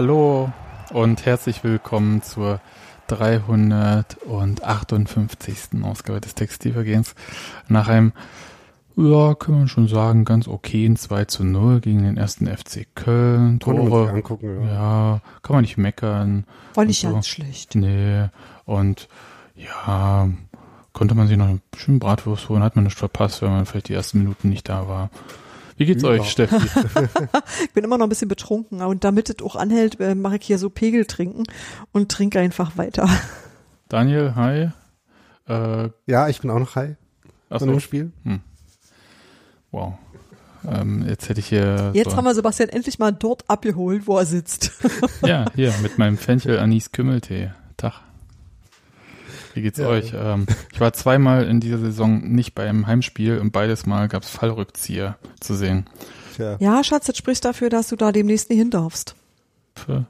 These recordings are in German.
Hallo und herzlich willkommen zur 358. Ausgabe des Textilvergehens. Nach einem, ja, kann man schon sagen, ganz okayen 2 zu 0 gegen den ersten FC Köln. Tore, sich angucken, ja. ja, kann man nicht meckern. War nicht so. ganz schlecht. Nee, und ja, konnte man sich noch ein bisschen Bratwurst holen, hat man nicht verpasst, wenn man vielleicht die ersten Minuten nicht da war. Wie geht's Ja. euch, Steffi? Ich bin immer noch ein bisschen betrunken und damit es auch anhält, äh, mache ich hier so Pegel trinken und trinke einfach weiter. Daniel, hi. Äh, Ja, ich bin auch noch high von achso, dem Spiel. wow. Ähm, jetzt hätte ich hier. Jetzt so, haben wir Sebastian endlich mal dort abgeholt, wo er sitzt. Ja, hier mit meinem Fenchel Anis Kümmeltee. Tag. Wie geht's Ja. euch? Ähm, ich war zweimal in dieser Saison nicht beim Heimspiel und beides Mal gab's Fallrückzieher zu sehen. Tja. Ja, Schatz, das spricht dafür, dass du da demnächst nicht hin darfst. Für,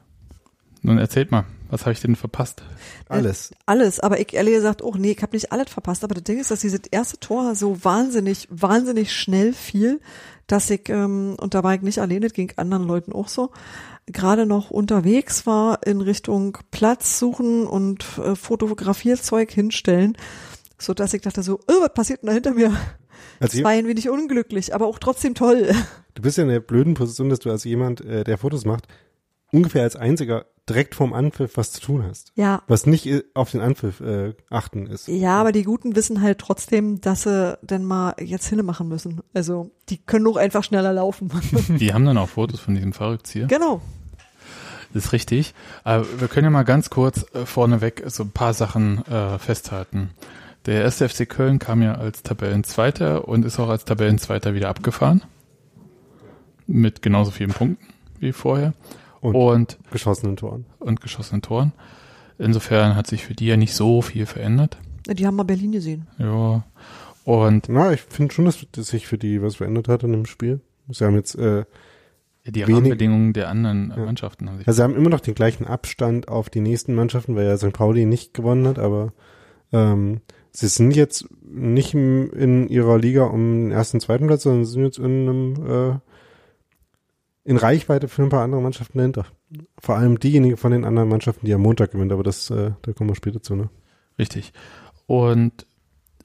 nun erzählt mal, was habe ich denn verpasst? Alles. Alles, aber ich ehrlich gesagt auch, nee, ich habe nicht alles verpasst, aber das Ding ist, dass dieses erste Tor so wahnsinnig, wahnsinnig schnell fiel, dass ich, ähm, und da war ich nicht alleine, das ging anderen Leuten auch so, gerade noch unterwegs war in Richtung Platz suchen und äh, Fotografierzeug hinstellen, so dass ich dachte so, oh, was passiert denn da hinter mir? Also Das war ein wenig unglücklich, aber auch trotzdem toll. du bist ja in der blöden Position, dass du als jemand, äh, der Fotos macht, ungefähr als einziger direkt vorm Anpfiff was zu tun hast. Ja, Was nicht äh, auf den Anpfiff äh, achten ist. Ja, aber die Guten wissen halt trotzdem, dass sie denn mal jetzt Hinne machen müssen. Also die können auch einfach schneller laufen. Die haben dann auch Fotos von diesem Fallrückzieher. genau. Das ist richtig. Aber wir können ja mal ganz kurz äh, vorneweg so ein paar Sachen äh, festhalten. Der erste FC Köln kam ja als Tabellenzweiter und ist auch als Tabellenzweiter wieder abgefahren. Mit genauso vielen Punkten wie vorher. Und Und, geschossenen Toren. und geschossenen Toren. Insofern hat sich für die ja nicht so viel verändert. Die haben mal Berlin gesehen. Ja. Und Na, ich finde schon, dass, dass sich für die was verändert hat in dem Spiel. Sie haben jetzt, äh, die Wenig- Rahmenbedingungen der anderen Ja. Mannschaften haben sich also sie haben immer noch den gleichen Abstand auf die nächsten Mannschaften, weil ja St. Pauli nicht gewonnen hat, aber ähm, sie sind jetzt nicht im, in ihrer Liga um den ersten, zweiten Platz, sondern sind jetzt in einem äh, in Reichweite für ein paar andere Mannschaften dahinter. Vor allem diejenigen von den anderen Mannschaften, die am Montag gewinnen, aber das, äh, da kommen wir später zu, ne? Richtig. Und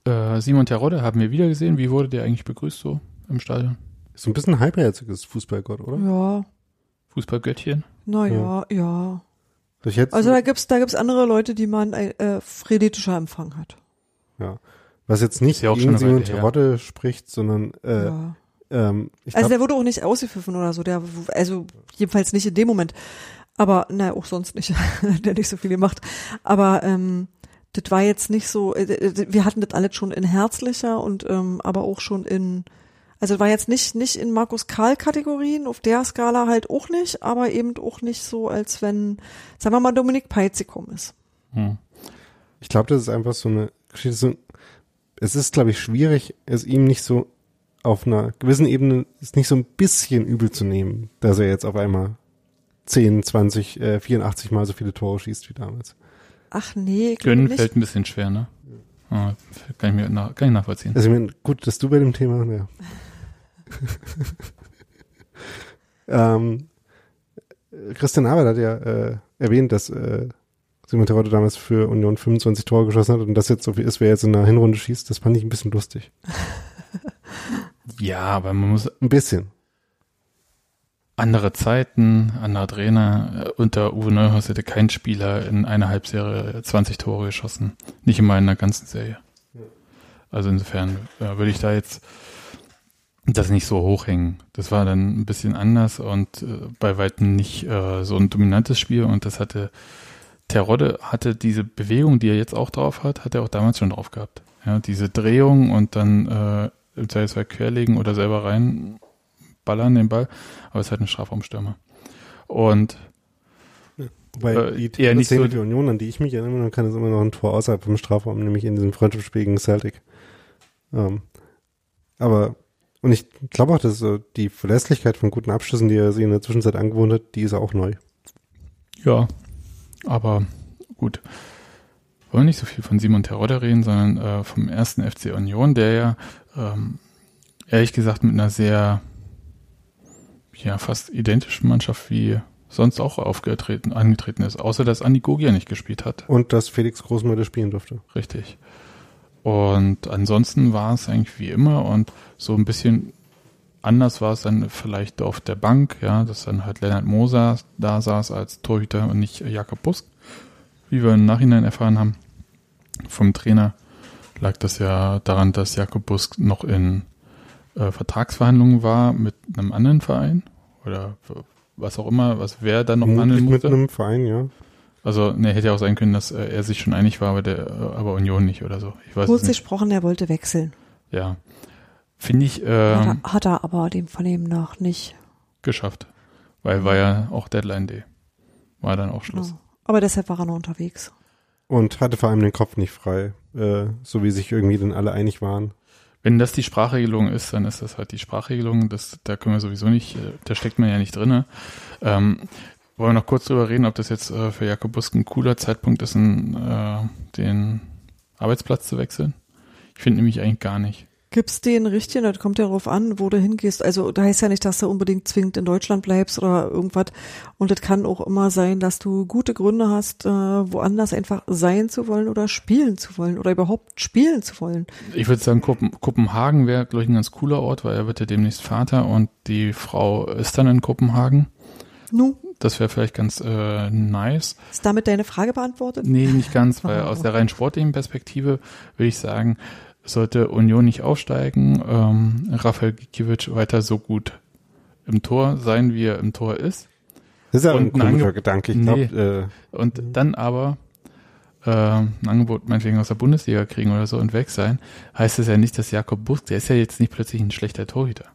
äh, Simon Terodde haben wir wieder gesehen. Wie wurde der eigentlich begrüßt so im Stadion? So ein bisschen halbherziges Fußballgott, oder? Ja, Fußballgöttchen? na ja, ja. Hätte, Also da gibt's, da gibt's andere Leute, die man äh, frenetischer Empfang hat. ja. Was jetzt nicht Ist ja auch gegen Simon. Terodde spricht, sondern äh, ja. Ähm, ich Also glaub, der wurde auch nicht ausgepfiffen oder so. Der, also jedenfalls nicht in dem Moment. Aber na auch sonst nicht. der hat nicht so viel gemacht. Aber ähm, das war jetzt nicht so. Äh, äh, wir hatten das alles schon in herzlicher und ähm, aber auch schon in. Also das war jetzt nicht nicht in Markus Karl Kategorien auf der Skala halt auch nicht, aber eben auch nicht so, als wenn, sagen wir mal, Dominik gekommen ist. Hm. Ich glaube, das ist einfach so eine Geschichte. So, es ist, glaube ich, schwierig, es ihm nicht so auf einer gewissen Ebene ist nicht so ein bisschen übel zu nehmen, dass er jetzt auf einmal 10, 20, äh, 84 Mal so viele Tore schießt wie damals. Ach nee, Gönnen nicht. fällt ein bisschen schwer, ne? Ah, kann, ich mir nach, kann ich nachvollziehen. Also ich meine, gut, dass du bei dem Thema, ja. ähm, Christian Arbeit hat ja äh, erwähnt, dass äh, Simon Terodde damals für Union 25 Tore geschossen hat und das jetzt so viel ist, wer jetzt in der Hinrunde schießt, das fand ich ein bisschen lustig. Ja, aber man muss Ein bisschen. andere Zeiten, anderer Trainer. Äh, Unter Uwe Neuhaus hätte kein Spieler in einer Halbserie 20 Tore geschossen. Nicht immer in der ganzen Serie. Also insofern äh, würde ich da jetzt das nicht so hochhängen. Das war dann ein bisschen anders und äh, bei weitem nicht äh, so ein dominantes Spiel und das hatte Terodde hatte diese Bewegung, die er jetzt auch drauf hat, hat er auch damals schon drauf gehabt. Ja, diese Drehung und dann äh, im Zweifelsfall querlegen oder selber reinballern den Ball, aber es ist halt ein Strafraumstürmer. Und Wobei Äh, die eher nicht Szene so- für Union, an die ich mich erinnere, kann es immer noch ein Tor außerhalb vom Strafraum, nämlich in diesem Freundschaftsspiel gegen Celtic. Ähm, aber, und ich glaube auch, dass so die Verlässlichkeit von guten Abschlüssen, die er sich in der Zwischenzeit angewohnt hat, die ist auch neu. Ja, aber gut. Wollen nicht so viel von Simon Terodde reden, sondern äh, vom ersten FC Union, der ja ähm, ehrlich gesagt mit einer sehr ja fast identischen Mannschaft wie sonst auch aufgetreten, angetreten ist, außer dass Andi Gogia nicht gespielt hat. Und dass Felix Großmüller spielen durfte. Richtig. Und ansonsten war es eigentlich wie immer und so ein bisschen anders war es dann vielleicht auf der Bank, ja, dass dann halt Lennart Moser da saß als Torhüter und nicht Jakob Busk, wie wir im Nachhinein erfahren haben. Vom Trainer lag das ja daran, dass Jakob Busk noch in äh, Vertragsverhandlungen war mit einem anderen Verein oder was auch immer, was wer dann noch handeln musste. Mit einem Verein, ja. Also, ne, hätte ja auch sein können, dass äh, er sich schon einig war, aber der, äh, aber Union nicht oder so. Ich weiß Kurz gesprochen, er wollte wechseln. Ja. Finde ich. Ähm, hat, er, hat er aber dem Vernehmen nach nicht. Geschafft. Weil war ja auch Deadline Day. War dann auch Schluss. Ja. Aber deshalb war er noch unterwegs. Und hatte vor allem den Kopf nicht frei, äh, so wie sich irgendwie dann alle einig waren. Wenn das die Sprachregelung ist, dann ist das halt die Sprachregelung. Das, da können wir sowieso nicht, äh, da steckt man ja nicht drinne. Ähm, wollen wir noch kurz drüber reden, ob das jetzt äh, für Jakob Busk ein cooler Zeitpunkt ist, in, äh, den Arbeitsplatz zu wechseln? Ich finde nämlich eigentlich gar nicht. Gibt's den richtigen? Das kommt ja darauf an, wo du hingehst. Also da heißt ja nicht, dass du unbedingt zwingend in Deutschland bleibst oder irgendwas. Und es kann auch immer sein, dass du gute Gründe hast, äh, woanders einfach sein zu wollen oder spielen zu wollen oder überhaupt spielen zu wollen. Ich würde sagen, Kopen Kopenhagen wäre, glaube ich, ein ganz cooler Ort, weil er wird ja demnächst Vater und die Frau ist dann in Kopenhagen. Nu. Das wäre vielleicht ganz äh, nice. Ist damit deine Frage beantwortet? Nee, nicht ganz, weil aus der rein sportlichen Perspektive würde ich sagen, sollte Union nicht aufsteigen, ähm, Rafael Gikiewicz weiter so gut im Tor sein, wie er im Tor ist. Das ist ja ein komischer Gedanke. Ich nee. glaub, äh, und dann aber äh, ein Angebot meinetwegen aus der Bundesliga kriegen oder so und weg sein, heißt es ja nicht, dass Jakob Busk, der ist ja jetzt nicht plötzlich ein schlechter Torhüter.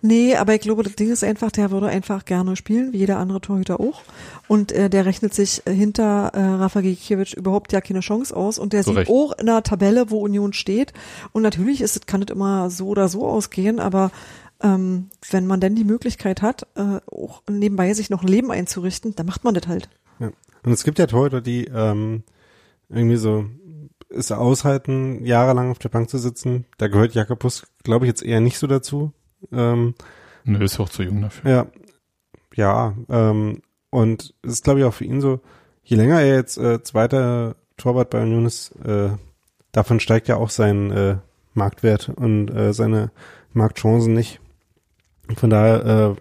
Nee, aber ich glaube, das Ding ist einfach, der würde einfach gerne spielen, wie jeder andere Torhüter auch. Und äh, der rechnet sich hinter äh, Rafa Gikiewicz überhaupt ja keine Chance aus. Und der so sieht recht. auch in der Tabelle, wo Union steht. Und natürlich ist es, kann es immer so oder so ausgehen, aber ähm, wenn man denn die Möglichkeit hat, äh, auch nebenbei sich noch ein Leben einzurichten, dann macht man das halt. Ja. Und es gibt ja Torhüter, die ähm, irgendwie so es aushalten, jahrelang auf der Bank zu sitzen. Da gehört Jakobus, glaube ich, jetzt eher nicht so dazu. Ähm, Nö, ist auch zu jung dafür. Ja, ja. Ähm, und es ist, glaube ich, auch für ihn so, je länger er jetzt äh, zweiter Torwart bei Union ist, äh, davon steigt ja auch sein äh, Marktwert und äh, seine Marktchancen nicht. Von daher, äh,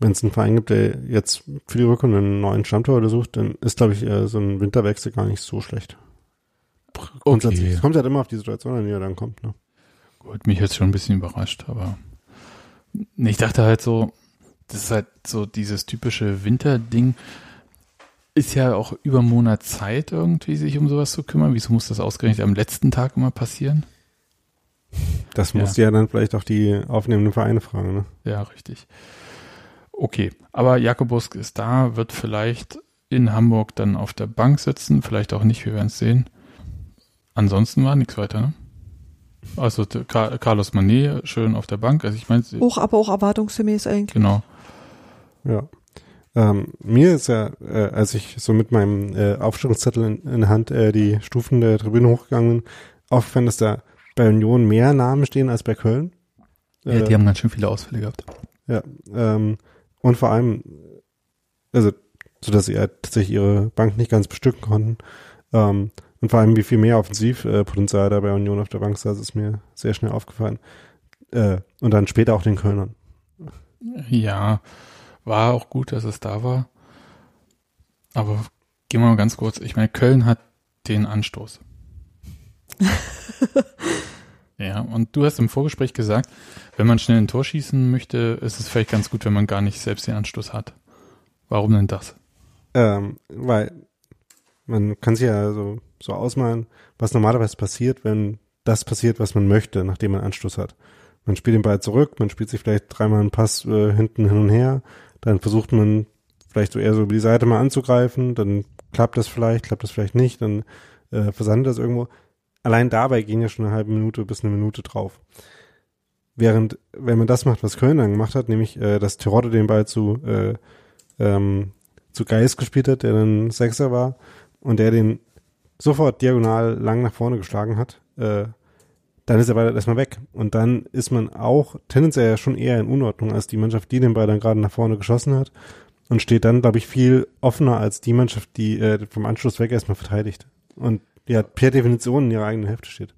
wenn es einen Verein gibt, der jetzt für die Rückrunde einen neuen Stammtorhüter sucht, dann ist, glaube ich, äh, so ein Winterwechsel gar nicht so schlecht. Grundsätzlich. Okay. Es kommt halt immer auf die Situation an, die er dann kommt. Ne? Gut, mich jetzt schon ein bisschen überrascht, aber ich dachte halt so, das ist halt so dieses typische Winterding. Ist ja auch über einen Monat Zeit irgendwie, sich um sowas zu kümmern. Wieso muss das ausgerechnet am letzten Tag immer passieren? Das muss ja. ja dann vielleicht auch die aufnehmenden Vereine fragen, ne? Ja, richtig. Okay, aber Jakobusk ist da, wird vielleicht in Hamburg dann auf der Bank sitzen, vielleicht auch nicht, wir werden es sehen. Ansonsten war nichts weiter, ne? Also Carlos Manet schön auf der Bank. Also ich meine, hoch, aber auch erwartungsgemäß eigentlich. Genau. Ja. Ähm, mir ist ja, äh, als ich so mit meinem äh, Aufstellungszettel in, in der Hand äh, die Stufen der Tribüne hochgegangen bin, aufgefallen, dass da bei Union mehr Namen stehen als bei Köln. Ja, die haben ganz schön viele Ausfälle gehabt. Ja, ähm, und vor allem, also, so dass sie ja tatsächlich ihre Bank nicht ganz bestücken konnten. Ähm, und vor allem, wie viel mehr Offensivpotenzial da bei Union auf der Bank saß, ist mir sehr schnell aufgefallen. Äh, und dann später auch den Kölnern. Ja, war auch gut, dass es da war. Aber gehen wir mal ganz kurz. Ich meine, Köln hat den Anstoß. ja, und du hast im Vorgespräch gesagt, wenn man schnell ein Tor schießen möchte, ist es vielleicht ganz gut, wenn man gar nicht selbst den Anstoß hat. Warum denn das? Ähm, weil man kann sich ja so so ausmalen, was normalerweise passiert, wenn das passiert, was man möchte, nachdem man Anstoß hat. Man spielt den Ball zurück, man spielt sich vielleicht dreimal einen Pass äh, hinten hin und her, dann versucht man vielleicht so eher so über die Seite mal anzugreifen, dann klappt das vielleicht, klappt das vielleicht nicht, dann äh, versandet das irgendwo. Allein dabei gehen ja schon eine halbe Minute bis eine Minute drauf. Während, wenn man das macht, was Köln dann gemacht hat, nämlich, äh, dass Terodde den Ball zu, äh, ähm, zu Geist gespielt hat, der dann Sechser war, und der den sofort diagonal lang nach vorne geschlagen hat, äh, dann ist er Ball erstmal weg. Und dann ist man auch tendenziell ja schon eher in Unordnung als die Mannschaft, die den Ball dann gerade nach vorne geschossen hat. und steht dann, glaube ich, viel offener als die Mannschaft, die äh, vom Anschluss weg erstmal verteidigt. Und ja, per Definition in ihrer eigenen Hälfte steht.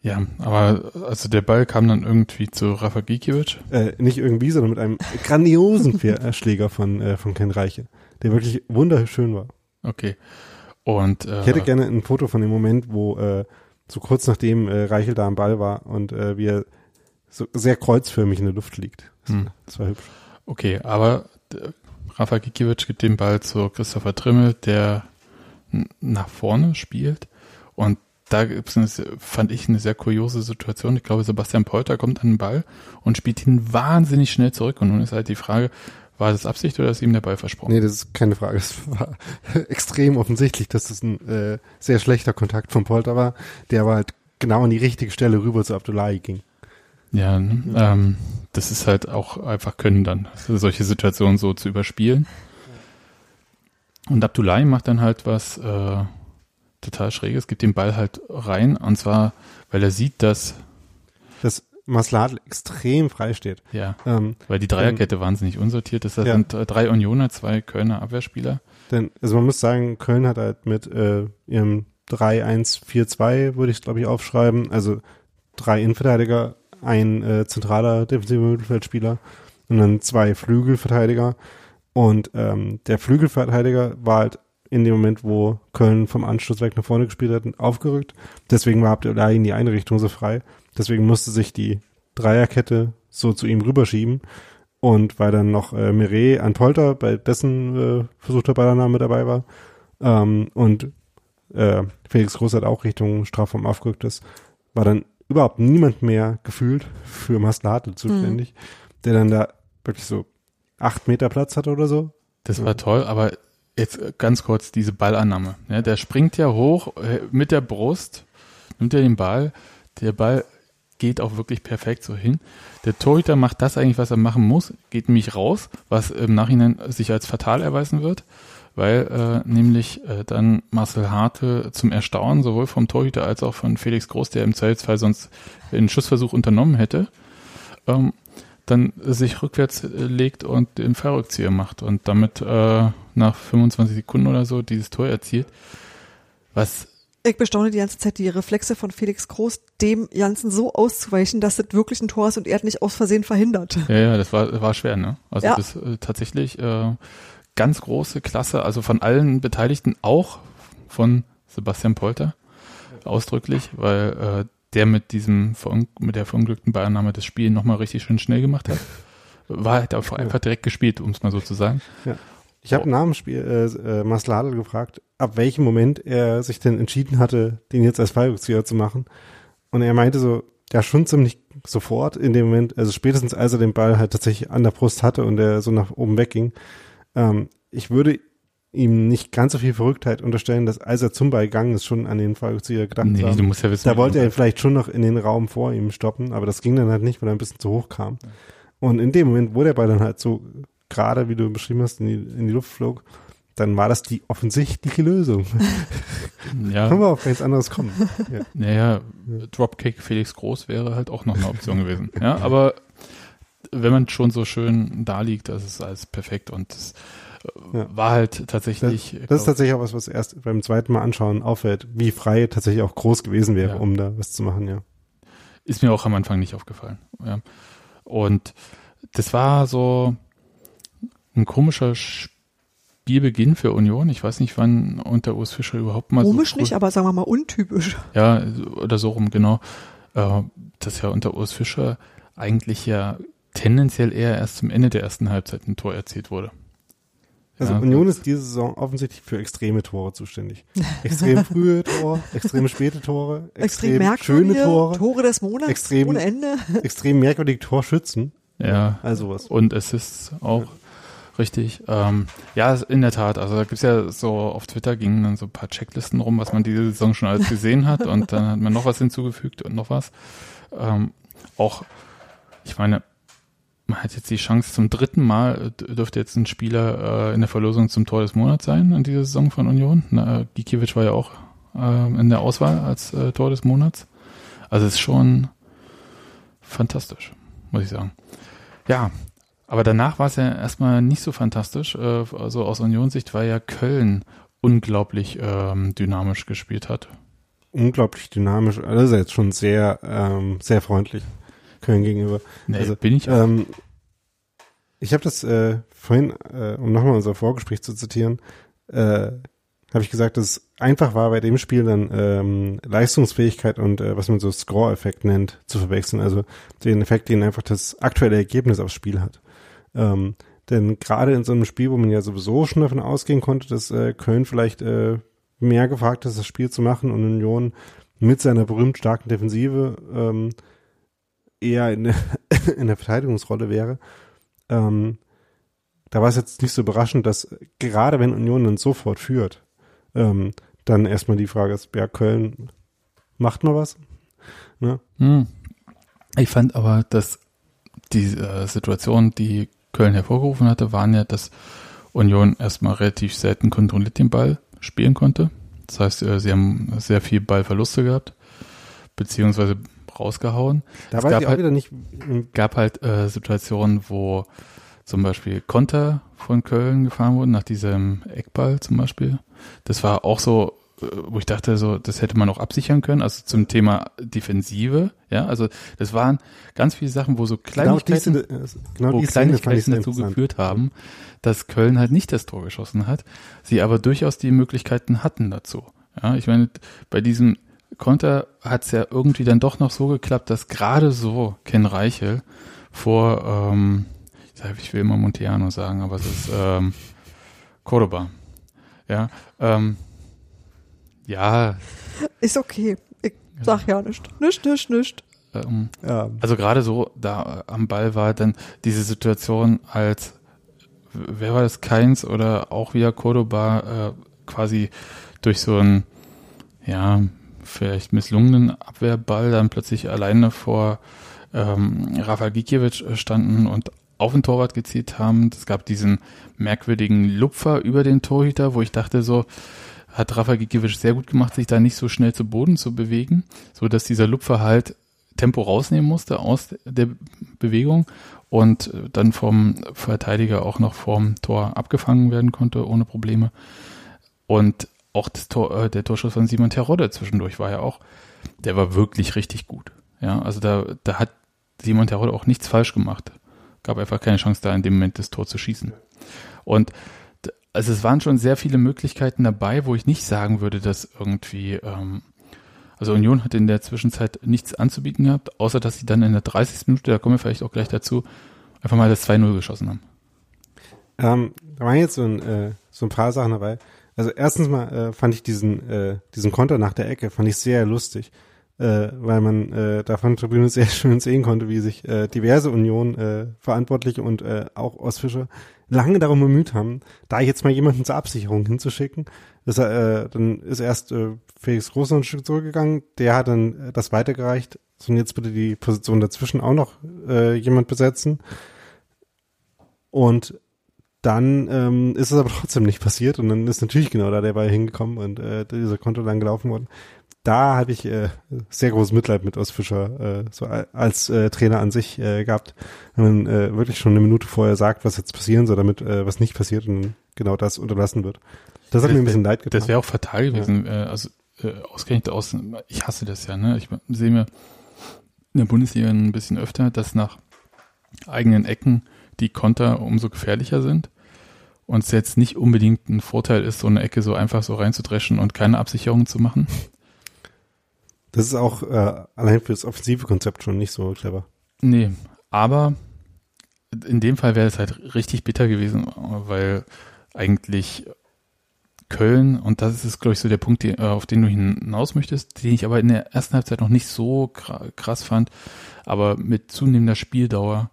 Ja, aber also der Ball kam dann irgendwie zu Rafa Gikiewicz. Äh, nicht irgendwie, sondern mit einem grandiosen Schläger von, äh, von Ken Reiche, der wirklich wunderschön war. Okay. Und äh, Ich hätte gerne ein Foto von dem Moment, wo äh, so kurz nachdem äh, Reichel da am Ball war und äh, wie er so sehr kreuzförmig in der Luft liegt. Das, Hm. das war hübsch. Okay, aber äh, Rafa Gikiewicz gibt den Ball zu Christopher Trimmel, der nach vorne spielt. Und da fand ich eine sehr kuriose Situation. Ich glaube, Sebastian Polter kommt an den Ball und spielt ihn wahnsinnig schnell zurück. Und nun ist halt die Frage, war das Absicht oder ist ihm der Ball versprochen? Nee, das ist keine Frage. Es war extrem offensichtlich, dass das ein äh, sehr schlechter Kontakt von Polter war, der aber halt genau an die richtige Stelle rüber zu Abdullahi ging. Ja, ne? ähm, das ist halt auch einfach können dann, solche Situationen so zu überspielen. Und Abdullahi macht dann halt was äh, total Schräges, gibt den Ball halt rein und zwar, weil er sieht, dass, Dass Masladl extrem frei steht. ja, Ähm, weil die Dreierkette wahnsinnig unsortiert ist. Das Ja. sind äh, drei Unioner, zwei Kölner Abwehrspieler. denn, also man muss sagen, Köln hat halt mit äh, ihrem 3-1-4-2, würde ich glaube ich aufschreiben, also drei Innenverteidiger, ein äh, zentraler defensiver Mittelfeldspieler und dann zwei Flügelverteidiger. Und ähm, der Flügelverteidiger war halt in dem Moment, wo Köln vom Anschluss weg nach vorne gespielt hat, aufgerückt. Deswegen war Abdullahi in die eine Richtung so frei. Deswegen musste sich die Dreierkette so zu ihm rüberschieben. Und weil dann noch äh, Mireille an Polter, bei dessen äh, versuchter Ballannahme dabei war, ähm, und äh, Felix Groß hat auch Richtung Strafraum aufgerückt ist, war dann überhaupt niemand mehr gefühlt für Masladl zuständig, der dann da wirklich so acht Meter Platz hatte oder so. Das war toll, aber jetzt äh, ganz kurz diese Ballannahme. Ja, der springt ja hoch äh, mit der Brust, nimmt er den Ball, der Ball geht auch wirklich perfekt so hin. Der Torhüter macht das eigentlich, was er machen muss, geht nämlich raus, was im Nachhinein sich als fatal erweisen wird, weil äh, nämlich äh, dann Marcel Harte zum Erstaunen sowohl vom Torhüter als auch von Felix Groß, der im Zweifelsfall sonst einen Schussversuch unternommen hätte, ähm, dann sich rückwärts äh, legt und den Fallrückzieher macht und damit äh, nach 25 Sekunden oder so dieses Tor erzielt. Was Ich bestaune die ganze Zeit die Reflexe von Felix Groß, dem Janssen so auszuweichen, dass das wirklich ein Tor ist und er hat nicht aus Versehen verhindert. Ja, ja, das war, war schwer, ne? Also Ja. das äh, tatsächlich äh, ganz große Klasse, also von allen Beteiligten, auch von Sebastian Polter ausdrücklich, weil äh, der mit diesem mit der verunglückten Ballannahme das Spiel nochmal richtig schön schnell gemacht hat. War halt einfach, einfach direkt gespielt, um es mal so zu sagen. Ich habe nach dem Spiel äh, äh, Masladl gefragt, ab welchem Moment er sich denn entschieden hatte, den jetzt als Fallrückzieher zu machen. Und er meinte so, ja schon ziemlich sofort in dem Moment, also spätestens als er den Ball halt tatsächlich an der Brust hatte und er so nach oben wegging. Ähm, ich würde ihm nicht ganz so viel Verrücktheit unterstellen, dass als er zum Ball gegangen ist, schon an den Fallrückzieher gedacht Nee, du musst ja wissen, Da wollte er vielleicht schon noch in den Raum vor ihm stoppen, aber das ging dann halt nicht, weil er ein bisschen zu hoch kam. Und in dem Moment, wo der Ball dann halt so gerade, wie du beschrieben hast, in die, in die Luft flog, dann war das die offensichtliche Lösung. ja, Können wir auf nichts anderes kommen. Ja. Naja, Dropkick Felix Groß wäre halt auch noch eine Option gewesen. Ja, aber wenn man schon so schön da liegt, das ist alles perfekt und das äh, Ja. war halt tatsächlich. Das ist tatsächlich auch was, was erst beim zweiten Mal anschauen auffällt, wie frei tatsächlich auch groß gewesen wäre, Ja. um da was zu machen, ja. ist mir auch am Anfang nicht aufgefallen. Ja. Und das war so ein komischer Spielbeginn für Union. Ich weiß nicht, wann unter Urs Fischer überhaupt mal Komisch so früh- nicht, aber sagen wir mal untypisch. Ja, oder so rum, genau. Äh, dass ja unter Urs Fischer eigentlich ja tendenziell eher erst zum Ende der ersten Halbzeit ein Tor erzielt wurde. Also Ja, Union ist diese Saison offensichtlich für extreme Tore zuständig. Extrem frühe Tore, extrem späte Tore, Extrem, extrem, merkwürdige schöne Tore, Tore des Monats extrem- ohne Ende. extrem merkwürdige Torschützen. Ja, Also was. und Assists auch. Richtig. Ähm, ja, in der Tat. Also da gibt's ja so auf Twitter gingen dann so ein paar Checklisten rum, was man diese Saison schon alles gesehen hat und dann hat man noch was hinzugefügt und noch was. Ähm, auch, ich meine, man hat jetzt die Chance zum dritten Mal, äh, dürfte jetzt ein Spieler äh, in der Verlosung zum Tor des Monats sein in dieser Saison von Union. Na, äh, Gikiewicz war ja auch äh, in der Auswahl als äh, Tor des Monats. Also es ist schon fantastisch, muss ich sagen. Ja, Aber danach war es ja erstmal nicht so fantastisch. Äh, also aus Unionssicht, weil ja Köln unglaublich ähm, dynamisch gespielt hat. Unglaublich dynamisch, also jetzt schon sehr, ähm, sehr freundlich Köln gegenüber. Nee, also, bin ich auch. Ähm, ich habe das äh, vorhin, äh, um nochmal unser Vorgespräch zu zitieren, äh, habe ich gesagt, dass es einfach war, bei dem Spiel dann ähm, Leistungsfähigkeit und äh, was man so Score-Effekt nennt, zu verwechseln. Also den Effekt, den einfach das aktuelle Ergebnis aufs Spiel hat. Ähm, denn gerade in so einem Spiel, wo man ja sowieso schon davon ausgehen konnte, dass äh, Köln vielleicht äh, mehr gefragt ist, das Spiel zu machen und Union mit seiner berühmt starken Defensive ähm, eher in, in der Verteidigungsrolle wäre, ähm, da war es jetzt nicht so überraschend, dass gerade wenn Union dann sofort führt, ähm, dann erstmal die Frage ist, ja, Köln macht mal was. Ne? Hm. Ich fand aber, dass die äh, Situation, die Köln hervorgerufen hatte, waren ja, dass Union erstmal relativ selten kontrolliert den Ball spielen konnte. Das heißt, äh, sie haben sehr viel Ballverluste gehabt, beziehungsweise rausgehauen. Da es weiß gab ich auch halt, wieder nicht, gab halt äh, Situationen, wo zum Beispiel Konter von Köln gefahren wurden, nach diesem Eckball zum Beispiel. Das war auch so, wo ich dachte, so, das hätte man auch absichern können, also zum Thema Defensive, ja, also das waren ganz viele Sachen, wo so genau Kleinigkeiten, diese, äh, genau wo Kleinigkeiten dazu geführt haben, dass Köln halt nicht das Tor geschossen hat, sie aber durchaus die Möglichkeiten hatten dazu. Ja, ich meine, bei diesem Konter hat es ja irgendwie dann doch noch so geklappt, dass gerade so Ken Reichel vor, ähm, ich will immer Monteano sagen, aber es ist ähm, Cordoba. Ja, ähm, ja, Ist okay. Ich sag ja nicht. Nicht, nicht, nicht. ähm, Ja, also gerade so da am Ball war dann diese Situation als wer war das Keins oder auch wieder Cordoba äh, quasi durch so einen ja vielleicht misslungenen Abwehrball dann plötzlich alleine vor ähm, Rafa Gikiewicz standen und auf den Torwart gezielt haben. Es gab diesen merkwürdigen Lupfer über den Torhüter, wo ich dachte so, hat Rafa Gikiewicz sehr gut gemacht, sich da nicht so schnell zu Boden zu bewegen, so dass dieser Lupfer halt Tempo rausnehmen musste aus der Bewegung und äh, dann vom Verteidiger auch noch vorm Tor abgefangen werden konnte ohne Probleme. Und auch das Tor, äh, der Torschuss von Simon Terodde zwischendurch war ja auch, der war wirklich richtig gut. Ja, also da, da hat Simon Terodde auch nichts falsch gemacht. Gab einfach keine Chance da in dem Moment das Tor zu schießen. Und also es waren schon sehr viele Möglichkeiten dabei, wo ich nicht sagen würde, dass irgendwie, ähm, also Union hat in der Zwischenzeit nichts anzubieten gehabt, außer dass sie dann in der 30. Minute, da kommen wir vielleicht auch gleich dazu, einfach mal das 2-0 geschossen haben. Ähm, da waren jetzt so ein, äh, so ein paar Sachen dabei. Also erstens mal äh, fand ich diesen, äh, diesen Konter nach der Ecke, fand ich sehr lustig, äh, weil man äh, da von der Tribüne sehr schön sehen konnte, wie sich äh, diverse Union äh, Verantwortliche und äh, auch Ostfischer lange darum bemüht haben, da jetzt mal jemanden zur Absicherung hinzuschicken. Das, äh, dann ist erst äh, Felix Groß noch ein Stück zurückgegangen, der hat dann äh, das weitergereicht. So, und jetzt bitte die Position dazwischen auch noch äh, jemand besetzen. Und dann ähm, ist es aber trotzdem nicht passiert und dann ist natürlich genau da der Ball hingekommen und äh, dieser Konto dann gelaufen worden. Da habe ich äh, sehr großes Mitleid mit Ostfischer äh, so als äh, Trainer an sich äh, gehabt, wenn man äh, wirklich schon eine Minute vorher sagt, was jetzt passieren soll, damit äh, was nicht passiert und genau das unterlassen wird. Das hat Das mir ein bisschen leid getan. Das wäre auch fatal gewesen. Äh, also äh, ausgerechnet aus, ich hasse das ja, ne? Ich sehe mir in der Bundesliga ein bisschen öfter, dass nach eigenen Ecken die Konter umso gefährlicher sind. Und es jetzt nicht unbedingt ein Vorteil ist, so eine Ecke so einfach so reinzudreschen und keine Absicherung zu machen. Das ist auch äh, allein für das offensive Konzept schon nicht so clever. Nee, aber in dem Fall wäre es halt richtig bitter gewesen, weil eigentlich Köln, und das ist, glaube ich, so der Punkt, die, äh, auf den du hinaus möchtest, den ich aber in der ersten Halbzeit noch nicht so kra- krass fand, aber mit zunehmender Spieldauer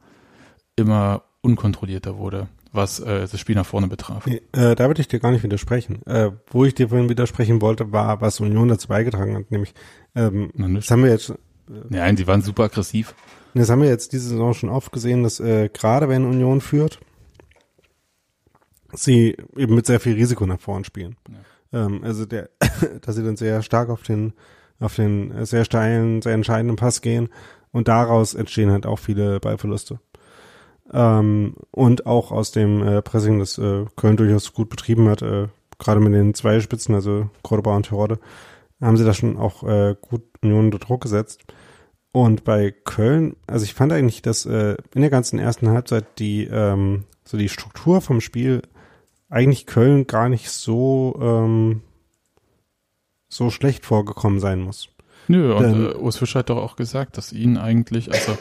immer unkontrollierter wurde, was äh, das Spiel nach vorne betraf. Nee, äh, da würde ich dir gar nicht widersprechen. Äh, wo ich dir vorhin widersprechen wollte, war, was Union dazu beigetragen hat, nämlich ähm, Na, das haben wir jetzt Nein, die waren super aggressiv. Das haben wir jetzt diese Saison schon oft gesehen, dass äh, gerade wenn Union führt, sie eben mit sehr viel Risiko nach vorn spielen. Ähm, also der, dass sie dann sehr stark auf den auf den äh, sehr steilen, sehr entscheidenden Pass gehen und daraus entstehen halt auch viele Ballverluste. Ähm, und auch aus dem äh, Pressing, das äh, Köln durchaus gut betrieben hat, äh, gerade mit den zwei Spitzen, also Cordoba und Terode, haben sie da schon auch äh, gut Union unter Druck gesetzt. Und bei Köln, also ich fand eigentlich, dass äh, in der ganzen ersten Halbzeit die ähm, so die Struktur vom Spiel eigentlich Köln gar nicht so ähm, so schlecht vorgekommen sein muss. Nö, und Denn, äh, Urs Fischer hat doch auch gesagt, dass ihn eigentlich, also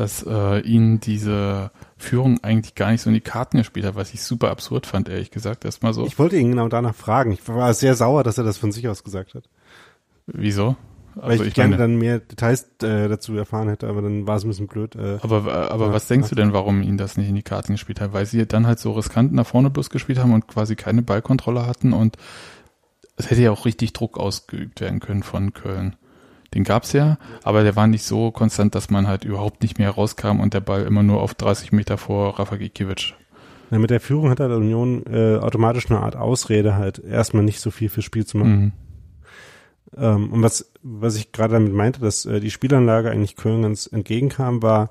dass äh, ihn diese Führung eigentlich gar nicht so in die Karten gespielt hat, was ich super absurd fand, ehrlich gesagt, erstmal so. Ich wollte ihn genau danach fragen. Ich war sehr sauer, dass er das von sich aus gesagt hat. Wieso? Also Weil ich, ich gerne meine, dann mehr Details äh, dazu erfahren hätte, aber dann war es ein bisschen blöd. Äh, aber aber ja, was denkst du denn, warum ihn das nicht in die Karten gespielt hat? Weil sie dann halt so riskant nach vorne bloß gespielt haben und quasi keine Ballkontrolle hatten und es hätte ja auch richtig Druck ausgeübt werden können von Köln. Den gab's ja, aber der war nicht so konstant, dass man halt überhaupt nicht mehr rauskam und der Ball immer nur auf 30 Meter vor Rafa Gikiewicz. Ja, mit der Führung hat halt Union äh, automatisch eine Art Ausrede, halt erstmal nicht so viel fürs Spiel zu machen. Mhm. Ähm, und was, was ich gerade damit meinte, dass äh, die Spielanlage eigentlich Köln ganz entgegenkam, war,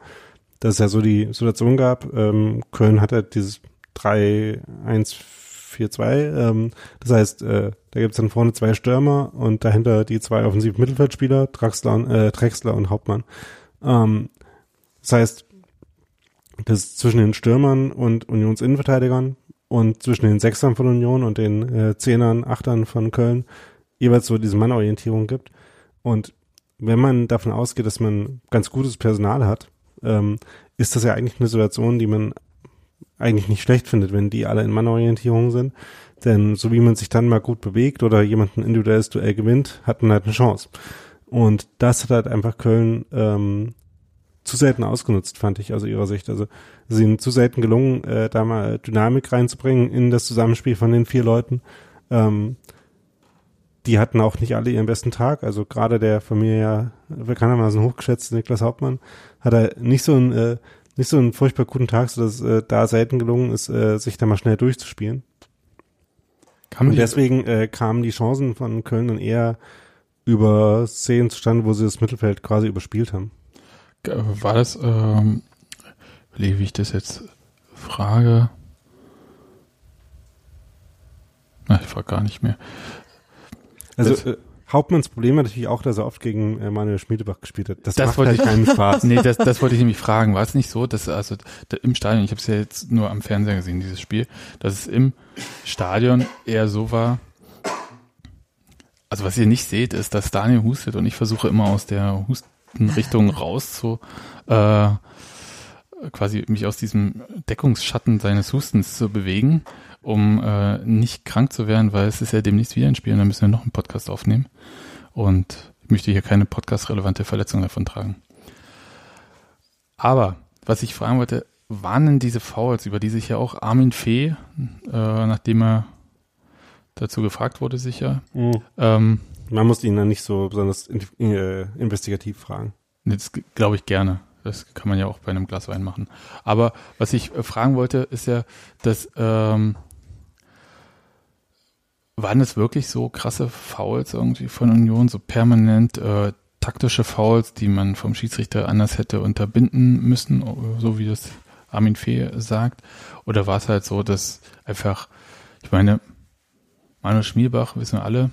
dass es ja so die Situation gab, ähm, Köln hatte dieses 3-1 4-2. Ähm, das heißt, äh, da gibt's dann vorne zwei Stürmer und dahinter die zwei offensiven Mittelfeldspieler, Draxler und, äh, Drexler und Hauptmann. Ähm, das heißt, das zwischen den Stürmern und Unionsinnenverteidigern und zwischen den Sechsern von Union und den äh, Zehnern, Achtern von Köln jeweils so diese Mannorientierung gibt. Und wenn man davon ausgeht, dass man ganz gutes Personal hat, ähm, ist das ja eigentlich eine Situation, die man eigentlich nicht schlecht findet, wenn die alle in Mannorientierung sind. Denn so wie man sich dann mal gut bewegt oder jemand ein individuelles Duell gewinnt, hat man halt eine Chance. Und das hat halt einfach Köln ähm, zu selten ausgenutzt, fand ich aus ihrer Sicht. Also sie sind zu selten gelungen, äh, da mal Dynamik reinzubringen in das Zusammenspiel von den vier Leuten. Ähm, die hatten auch nicht alle ihren besten Tag. Also gerade der von mir ja bekanntermaßen hochgeschätzte Niklas Hauptmann hat er nicht so ein äh, nicht so einen furchtbar guten Tag, so dass äh, da selten gelungen ist, äh, sich da mal schnell durchzuspielen. Kam und deswegen äh, kamen die Chancen von Köln dann eher über Szenen zustande, wo sie das Mittelfeld quasi überspielt haben. War das, ähm, wie ich das jetzt frage? Na, ich frage gar nicht mehr. Also äh, Hauptmanns Problem war natürlich auch, dass er oft gegen äh, Manuel Schmiedebach gespielt hat. Das, das macht wollte halt ich, keinen Spaß. Nee, das, das wollte ich nämlich fragen. War es nicht so, dass also da, im Stadion, ich habe es ja jetzt nur am Fernseher gesehen, dieses Spiel, dass es im Stadion eher so war, also was ihr nicht seht, ist, dass Daniel hustet und ich versuche immer aus der Hustenrichtung raus zu äh, quasi mich aus diesem Deckungsschatten seines Hustens zu bewegen um äh, nicht krank zu werden, weil es ist ja demnächst wieder ein Spiel und dann müssen wir noch einen Podcast aufnehmen. Und ich möchte hier keine podcast-relevante Verletzung davon tragen. Aber, was ich fragen wollte, waren denn diese Fouls, über die sich ja auch Armin Fee, äh, nachdem er dazu gefragt wurde, sicher. Mhm. Ähm, Man muss ihn dann nicht so besonders in, äh, investigativ fragen. Das glaube ich gerne. Das kann man ja auch bei einem Glas Wein machen. Aber was ich äh, fragen wollte, ist ja, dass ähm, waren es wirklich so krasse Fouls irgendwie von Union, so permanent äh, taktische Fouls, die man vom Schiedsrichter anders hätte unterbinden müssen, so wie das Armin Fee sagt? Oder war es halt so, dass einfach, ich meine, Manuel Schmierbach, wissen wir alle,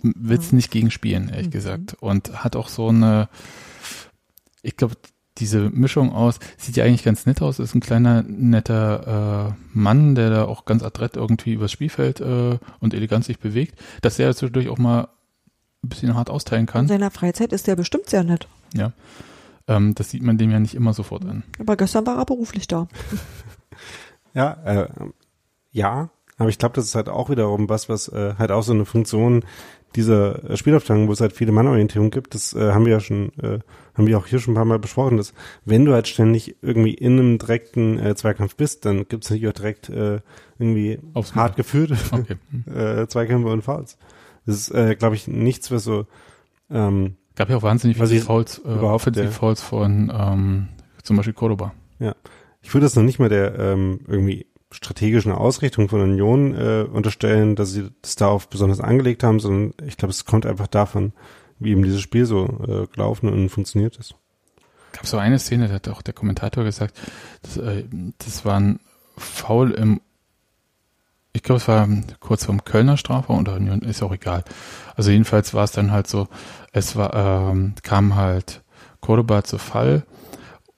will es nicht gegen spielen, ehrlich mhm. gesagt. Und hat auch so eine, ich glaube, diese Mischung aus, sieht ja eigentlich ganz nett aus, ist ein kleiner, netter äh, Mann, der da auch ganz adrett irgendwie übers Spielfeld äh, und elegant sich bewegt, dass der zwischendurch auch mal ein bisschen hart austeilen kann. In seiner Freizeit ist der bestimmt sehr nett. Ja. Ähm, das sieht man dem ja nicht immer sofort an. Aber gestern war er beruflich da. ja, äh, ja, aber ich glaube, das ist halt auch wiederum was, was äh, halt auch so eine Funktion dieser äh, Spielaufteilung, wo es halt viele Mannorientierung gibt, das äh, haben wir ja schon, äh, haben wir auch hier schon ein paar Mal besprochen, dass wenn du halt ständig irgendwie in einem direkten äh, Zweikampf bist, dann gibt es natürlich auch direkt äh, irgendwie Aufs hart geführte okay. äh, Zweikämpfe und Fouls. Das ist, äh, glaube ich, nichts, was so ähm, gab ja auch wahnsinnig viele Fouls, äh, Offensiv-Fouls von ähm, zum Beispiel Cordoba. Ja, ich würde das noch nicht mal der ähm, irgendwie strategischen Ausrichtung von Union äh, unterstellen, dass sie das darauf besonders angelegt haben, sondern ich glaube, es kommt einfach davon, wie eben dieses Spiel so äh, gelaufen und funktioniert ist. gab so eine Szene, da hat auch der Kommentator gesagt, das, äh, das war ein Foul im, ich glaube, es war kurz vorm Kölner Strafraum oder Union, ist auch egal. Also jedenfalls war es dann halt so, es war, ähm, kam halt Cordoba zu Fall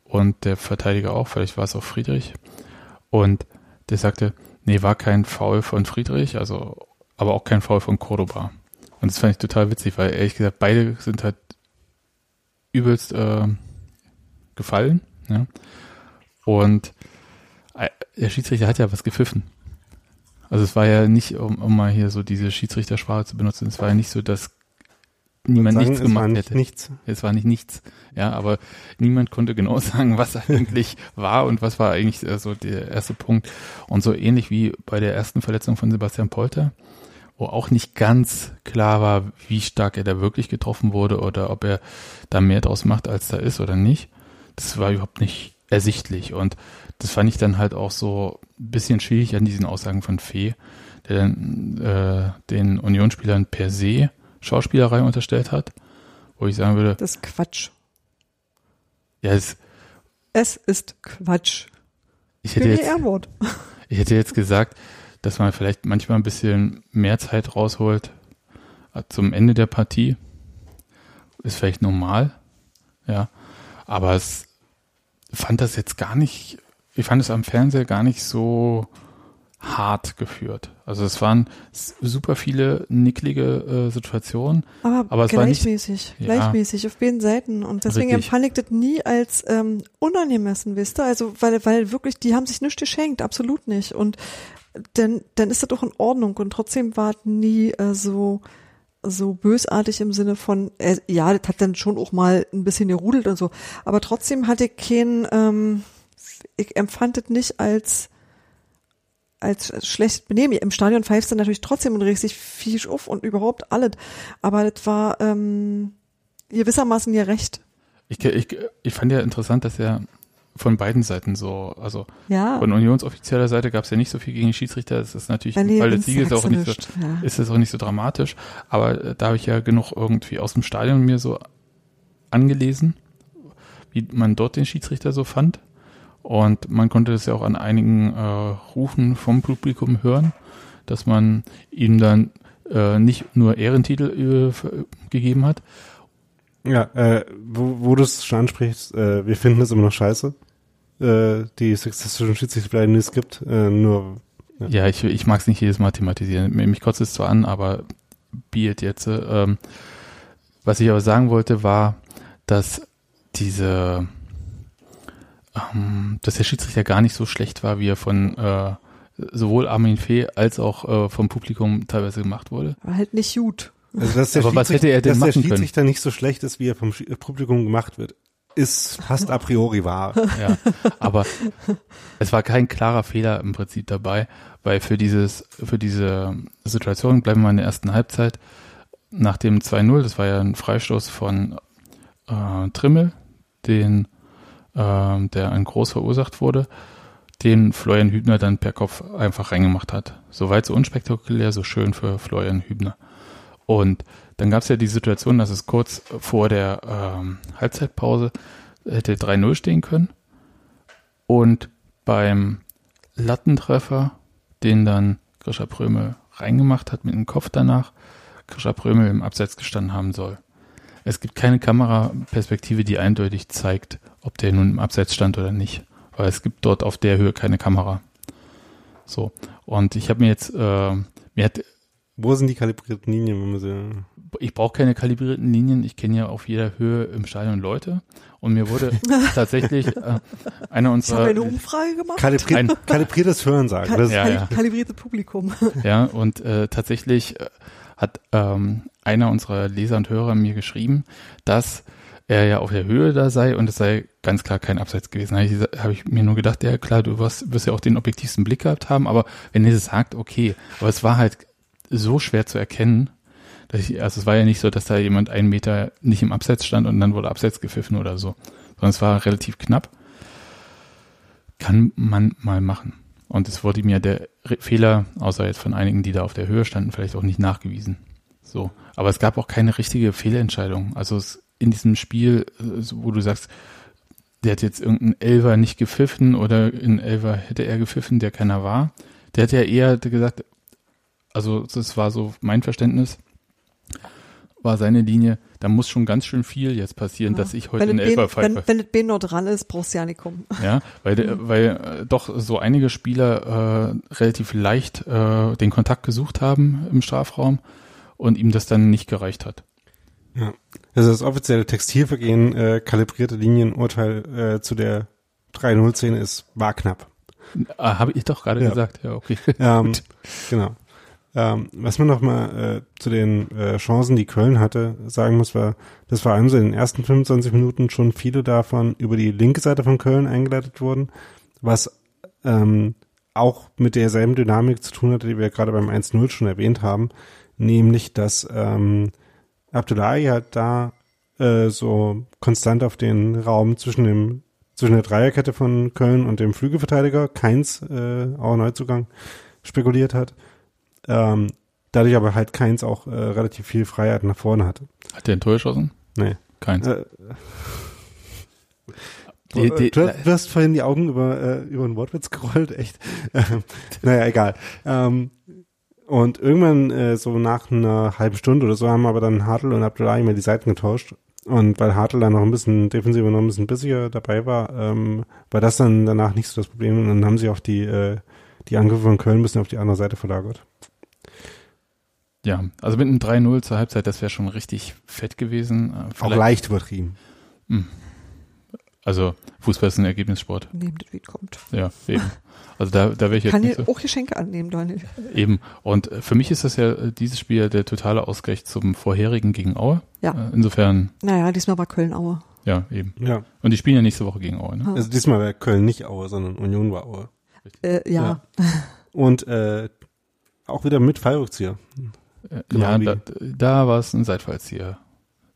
und der Verteidiger auch, vielleicht war es auch Friedrich. Und der sagte, nee, war kein Foul von Friedrich, also, aber auch kein Foul von Cordoba. Und das fand ich total witzig, weil ehrlich gesagt, beide sind halt übelst äh, gefallen. Ja? Und der Schiedsrichter hat ja was gepfiffen. Also es war ja nicht, um, um mal hier so diese Schiedsrichtersprache zu benutzen, es war ja nicht so, dass niemand sagen, nichts gemacht nicht hätte. Nichts. Es war nicht nichts. Ja, aber niemand konnte genau sagen, was eigentlich war und was war eigentlich äh, so der erste Punkt. Und so ähnlich wie bei der ersten Verletzung von Sebastian Polter, wo auch nicht ganz klar war, wie stark er da wirklich getroffen wurde oder ob er da mehr draus macht, als da ist oder nicht. Das war überhaupt nicht ersichtlich. Und das fand ich dann halt auch so ein bisschen schwierig an diesen Aussagen von Fee, der dann äh, den Unionsspielern per se Schauspielerei unterstellt hat, wo ich sagen würde, Das ist Quatsch. ja, es, Es ist Quatsch. ich hätte jetzt, ich hätte jetzt gesagt, dass man vielleicht manchmal ein bisschen mehr Zeit rausholt äh, zum Ende der Partie. Ist vielleicht normal, ja. Aber es fand das jetzt gar nicht, ich fand es am Fernseher gar nicht so hart geführt. Also es waren super viele nicklige äh, Situationen. Aber, Aber es war nicht- gleichmäßig, Ja. gleichmäßig auf beiden Seiten. Und deswegen Richtig. empfand ich das nie als ähm, unangemessen, wisst ihr? Also, weil, weil wirklich, die haben sich nichts geschenkt, absolut nicht. Und dann, dann ist das doch in Ordnung. Und trotzdem war es nie äh, so, so bösartig im Sinne von, äh, ja, das hat dann schon auch mal ein bisschen gerudelt und so. Aber trotzdem hatte ich kein, ähm, ich empfand das nicht als als schlecht benehmen. Im Stadion pfeifst du natürlich trotzdem und regst dich fies auf und überhaupt alles. Aber das war ähm, gewissermaßen ihr Recht. Ich, ich, ich fand ja interessant, dass er von beiden Seiten so, also Ja. von unionsoffizieller Seite gab es ja nicht so viel gegen die Schiedsrichter. Das ist natürlich Weil im Fall des Sieges auch nicht so. Ja. ist es auch nicht so dramatisch. Aber äh, da habe ich ja genug irgendwie aus dem Stadion mir so angelesen, wie man dort den Schiedsrichter so fand. Und man konnte das ja auch an einigen äh, Rufen vom Publikum hören, dass man ihm dann äh, nicht nur Ehrentitel äh, gegeben hat. Ja, äh, wo, wo du es schon ansprichst, äh, wir finden es immer noch scheiße. Äh, die sexistischen Schiedsrichter, die es gibt, äh, nur Ja. Ja, ich, ich mag es nicht jedes Mal thematisieren. Mich kotzt es zwar an, aber Beat jetzt. Ähm, was ich aber sagen wollte, war, dass diese, ähm, dass der Schiedsrichter gar nicht so schlecht war, wie er von äh, sowohl Armin Fee als auch äh, vom Publikum teilweise gemacht wurde. War halt nicht gut. Also, dass der Aber was hätte er denn dass der machen können? Schiedsrichter nicht so schlecht ist, wie er vom Schi- Publikum gemacht wird, ist fast a priori wahr. Ja, aber es war kein klarer Fehler im Prinzip dabei, weil für dieses, für diese Situation bleiben wir in der ersten Halbzeit nach dem 2-0, das war ja ein Freistoß von äh, Trimmel, den, ähm, der ein Groß verursacht wurde, den Florian Hübner dann per Kopf einfach reingemacht hat. Soweit so unspektakulär, so schön für Florian Hübner. Und dann gab es ja die Situation, dass es kurz vor der ähm, Halbzeitpause hätte 3-0 stehen können. Und beim Lattentreffer, den dann Grisha Prömel reingemacht hat mit dem Kopf danach, Grisha Prömel im Abseits gestanden haben soll. Es gibt keine Kameraperspektive, die eindeutig zeigt, ob der nun im Abseits stand oder nicht. Weil es gibt dort auf der Höhe keine Kamera. So. Und ich habe mir jetzt, äh, mir hat Wo sind die kalibrierten Linien, wenn man sie, ich brauche keine kalibrierten Linien. Ich kenne ja auf jeder Höhe im Stadion Leute. Und mir wurde tatsächlich äh, einer Ich habe unserer eine Umfrage gemacht. Kalibri Ein- kalibriertes Hörensagen. Kal Das, Ja, ja. Kalibrierte Publikum. ja und äh, tatsächlich äh, hat ähm, einer unserer Leser und Hörer mir geschrieben, dass er ja auf der Höhe da sei und es sei ganz klar kein Abseits gewesen. Habe ich, hab ich mir nur gedacht, ja klar, du wirst, wirst ja auch den objektivsten Blick gehabt haben, aber wenn ihr das sagt, okay. Aber es war halt so schwer zu erkennen, dass ich, also es war ja nicht so, dass da jemand einen Meter nicht im Abseits stand und dann wurde Abseits gepfiffen oder so, sondern es war relativ knapp. Kann man mal machen. Und es wurde mir der Fehler, außer jetzt von einigen, die da auf der Höhe standen, vielleicht auch nicht nachgewiesen. So. Aber es gab auch keine richtige Fehlentscheidung. Also es, in diesem Spiel, äh, wo du sagst, der hat jetzt irgendeinen Elver nicht gepfiffen oder in Elver hätte er gepfiffen, der keiner war. Der hat ja eher gesagt, also das war so mein Verständnis, war seine Linie, da muss schon ganz schön viel jetzt passieren, Ja. dass ich heute einen Elfer pfeife. Wenn, wenn das Ben noch dran ist, brauchst du ja nicht kommen. Ja, weil, der, weil äh, doch so einige Spieler äh, relativ leicht äh, den Kontakt gesucht haben im Strafraum und ihm das dann nicht gereicht hat. Ja. Also das offizielle Textilvergehen äh, kalibrierte Linienurteil äh, zu der 3-0-Szene ist, war knapp. Ah, Habe ich doch gerade Ja. gesagt, ja, okay. Ähm, genau. Ähm, was man noch mal äh, zu den äh, Chancen, die Köln hatte, sagen muss, war, das war allem so in den ersten 25 Minuten schon viele davon über die linke Seite von Köln eingeleitet wurden, was ähm, auch mit derselben Dynamik zu tun hatte, die wir gerade beim 1-0 schon erwähnt haben, nämlich dass ähm, Abdullahi halt da äh, so konstant auf den Raum zwischen dem zwischen der Dreierkette von Köln und dem Flügelverteidiger Keins, äh, auch Neuzugang, spekuliert hat. Ähm, dadurch aber halt Keins auch äh, relativ viel Freiheit nach vorne hatte. Hat der ein Tor geschossen? Nee. Keins. Äh, Die- die- du, du hast vorhin die Augen über, äh, über einen Wortwitz gerollt, echt. Ähm, naja, egal. Ähm, und irgendwann, äh, so nach einer halben Stunde oder so, haben aber dann Hartl und Abdullahi mal die Seiten getauscht. Und weil Hartl dann noch ein bisschen defensiver, noch ein bisschen bissiger dabei war, ähm, war das dann danach nicht so das Problem. Und dann haben sie auch die, äh, die Angriffe von Köln ein bisschen auf die andere Seite verlagert. Ja, also mit einem 3-0 zur Halbzeit, das wäre schon richtig fett gewesen. Äh, Auch vielleicht- leicht übertrieben. Also Fußball ist ein Ergebnissport. Neben das, wie es kommt. Ja, eben. Also da, da wäre ich jetzt Kann nicht dir so. auch Geschenke annehmen, Daniel. Eben. Und äh, für mich ist das ja äh, dieses Spiel der totale Ausgleich zum vorherigen gegen Aue. Ja. Äh, Insofern, Naja, diesmal war Köln-Aue. ja, eben. Ja. Und die spielen ja nächste Woche gegen Aue, ne? Also diesmal war Köln nicht Aue, sondern Union war Aue. Äh, ja. Und äh, auch wieder mit Fallrückzieher. Genau ja, da, da war es ein Seitfallzieher.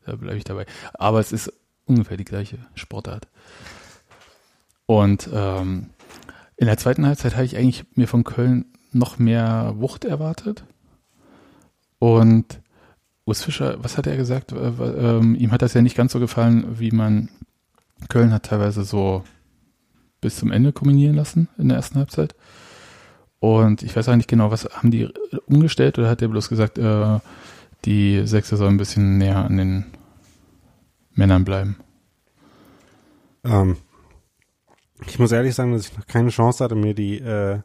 Da bleibe ich dabei. Aber es ist ungefähr die gleiche Sportart. Und ähm, in der zweiten Halbzeit habe ich eigentlich mir von Köln noch mehr Wucht erwartet. Und Urs Fischer, was hat er gesagt? Äh, ihm hat das ja nicht ganz so gefallen, wie man Köln hat teilweise so bis zum Ende kombinieren lassen in der ersten Halbzeit. Und ich weiß nicht genau, was haben die umgestellt oder hat er bloß gesagt, äh, die Sechser sollen ein bisschen näher an den Männern bleiben? Ähm, ich muss ehrlich sagen, dass ich noch keine Chance hatte, mir die, äh,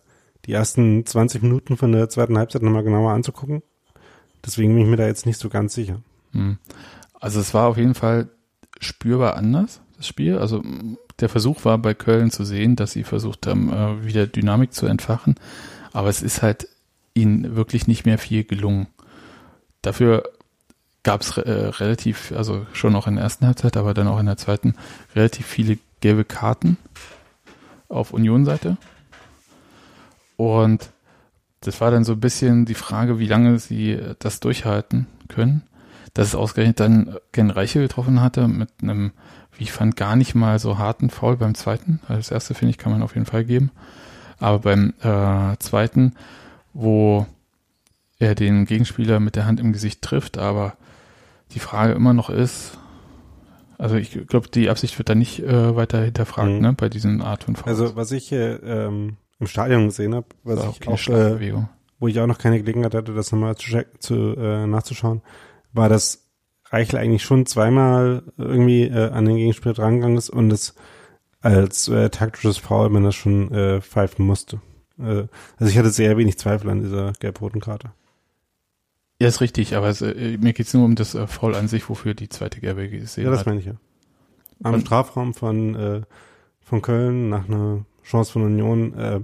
die ersten 20 Minuten von der zweiten Halbzeit nochmal genauer anzugucken. Deswegen bin ich mir da jetzt nicht so ganz sicher. Hm. Also es war auf jeden Fall spürbar anders, das Spiel. Also der Versuch war bei Köln zu sehen, dass sie versucht haben, äh, wieder Dynamik zu entfachen. Aber es ist halt ihnen wirklich nicht mehr viel gelungen. Dafür gab es äh, relativ, also schon auch in der ersten Halbzeit, aber dann auch in der zweiten, relativ viele gelbe Karten auf Union-Seite. Und das war dann so ein bisschen die Frage, wie lange sie das durchhalten können. Dass es ausgerechnet dann Ken Reiche getroffen hatte mit einem, wie ich fand, gar nicht mal so harten Foul beim zweiten. Also das erste, finde ich, kann man auf jeden Fall geben. Aber beim äh, zweiten, wo er den Gegenspieler mit der Hand im Gesicht trifft, aber die Frage immer noch ist, also ich glaube, die Absicht wird da nicht äh, weiter hinterfragt, Mhm. ne, bei diesen Art von Fouls. Also was ich äh, ähm, im Stadion gesehen habe, was war ich auch, äh, wo ich auch noch keine Gelegenheit hatte, das nochmal zu, zu äh, nachzuschauen, war, dass Reichel eigentlich schon zweimal irgendwie äh, an den Gegenspieler drangegangen ist und es als äh, taktisches Foul man das schon äh, pfeifen musste. Äh, also ich hatte sehr wenig Zweifel an dieser gelb-roten Karte. Ja, ist richtig, aber es, äh, mir geht's nur um das äh, Foul an sich, wofür die zweite Gelbe gesehen Ja, das hat. meine ich ja. Am Und- Strafraum von, äh, von Köln nach einer Chance von Union äh,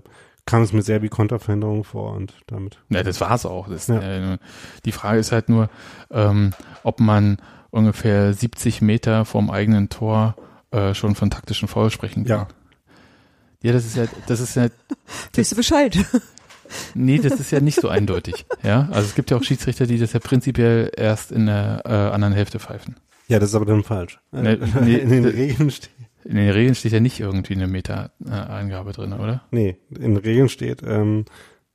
kam es mir sehr wie Konterverhinderung vor und damit. Ja, das war's auch. Das, Ja. äh, die Frage ist halt nur, ähm, ob man ungefähr 70 Meter vom eigenen Tor äh, schon von taktischen Foul sprechen kann. Ja. Ja, das ist ja, das ist ja, Weißt du Bescheid? nee, das ist ja nicht so eindeutig. Ja, also es gibt ja auch Schiedsrichter, die das ja prinzipiell erst in der äh, anderen Hälfte pfeifen. Ja, das ist aber dann falsch. Nee, Äh, nee, in den Regeln steht, In den Regeln steht ja nicht irgendwie eine Meter-Angabe drin, oder? nee, in den Regeln steht, ähm,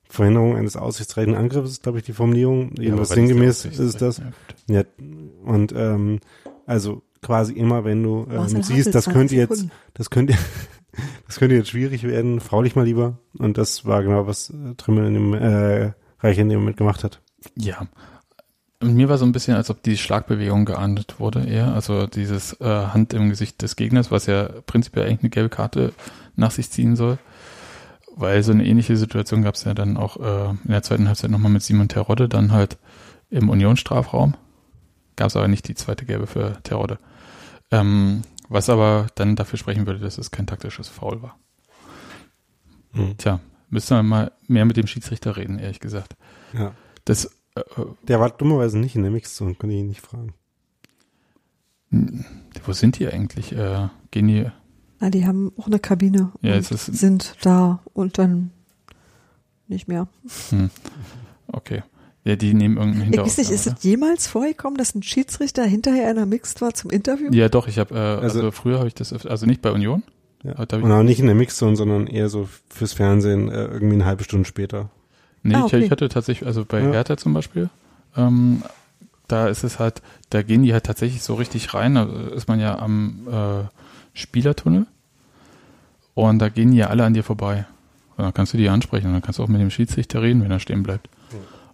Verhinderung eines aussichtsreichen Angriffs ist, glaube ich, die Formulierung. Jedenfalls aber was ist sinngemäß der ist das. Ja. Ja, und ähm, also quasi immer, wenn du ähm, siehst, das 20 könnte jetzt, das könnte, das könnte jetzt schwierig werden, frau dich mal lieber. Und das war genau, was äh, Trimmel in dem, äh, Reich in dem Moment gemacht hat. Ja. Mir war so ein bisschen, als ob die Schlagbewegung geahndet wurde eher. Also dieses äh, Hand im Gesicht des Gegners, was ja prinzipiell eigentlich eine gelbe Karte nach sich ziehen soll. Weil so eine ähnliche Situation gab es ja dann auch äh, in der zweiten Halbzeit nochmal mit Simon Terodde, dann halt im Unionsstrafraum. Gab es aber nicht die zweite gelbe für Terodde. Ähm, was aber dann dafür sprechen würde, dass es kein taktisches Foul war. Mhm. Tja, müssen wir mal mehr mit dem Schiedsrichter reden, ehrlich gesagt. Ja. Das äh, Der war dummerweise nicht in der Mixzone, konnte ich ihn nicht fragen. Wo sind die eigentlich? Äh, gehen die? Na, die haben auch eine Kabine Ja, und es ist- sind da und dann nicht mehr. Hm, okay. Ja, die nehmen irgendeinen Ich Hinterausgang. weiß nicht, ist es jemals vorgekommen, dass ein Schiedsrichter hinterher einer Mixed war zum Interview? Ja, doch. Ich habe äh, also, Also- früher habe ich das, also nicht bei Union. Ja. Ich- Und auch nicht in der Mixzone, sondern eher so fürs Fernsehen, äh, irgendwie eine halbe Stunde später. Nee, Ah, ich, okay. ich hatte tatsächlich, also bei Ja. Hertha zum Beispiel, ähm, da ist es halt, da gehen die halt tatsächlich so richtig rein. Da ist man ja am äh, Spielertunnel und da gehen die ja alle an dir vorbei. Und dann kannst du die ansprechen und dann kannst du auch mit dem Schiedsrichter reden, wenn er stehen bleibt.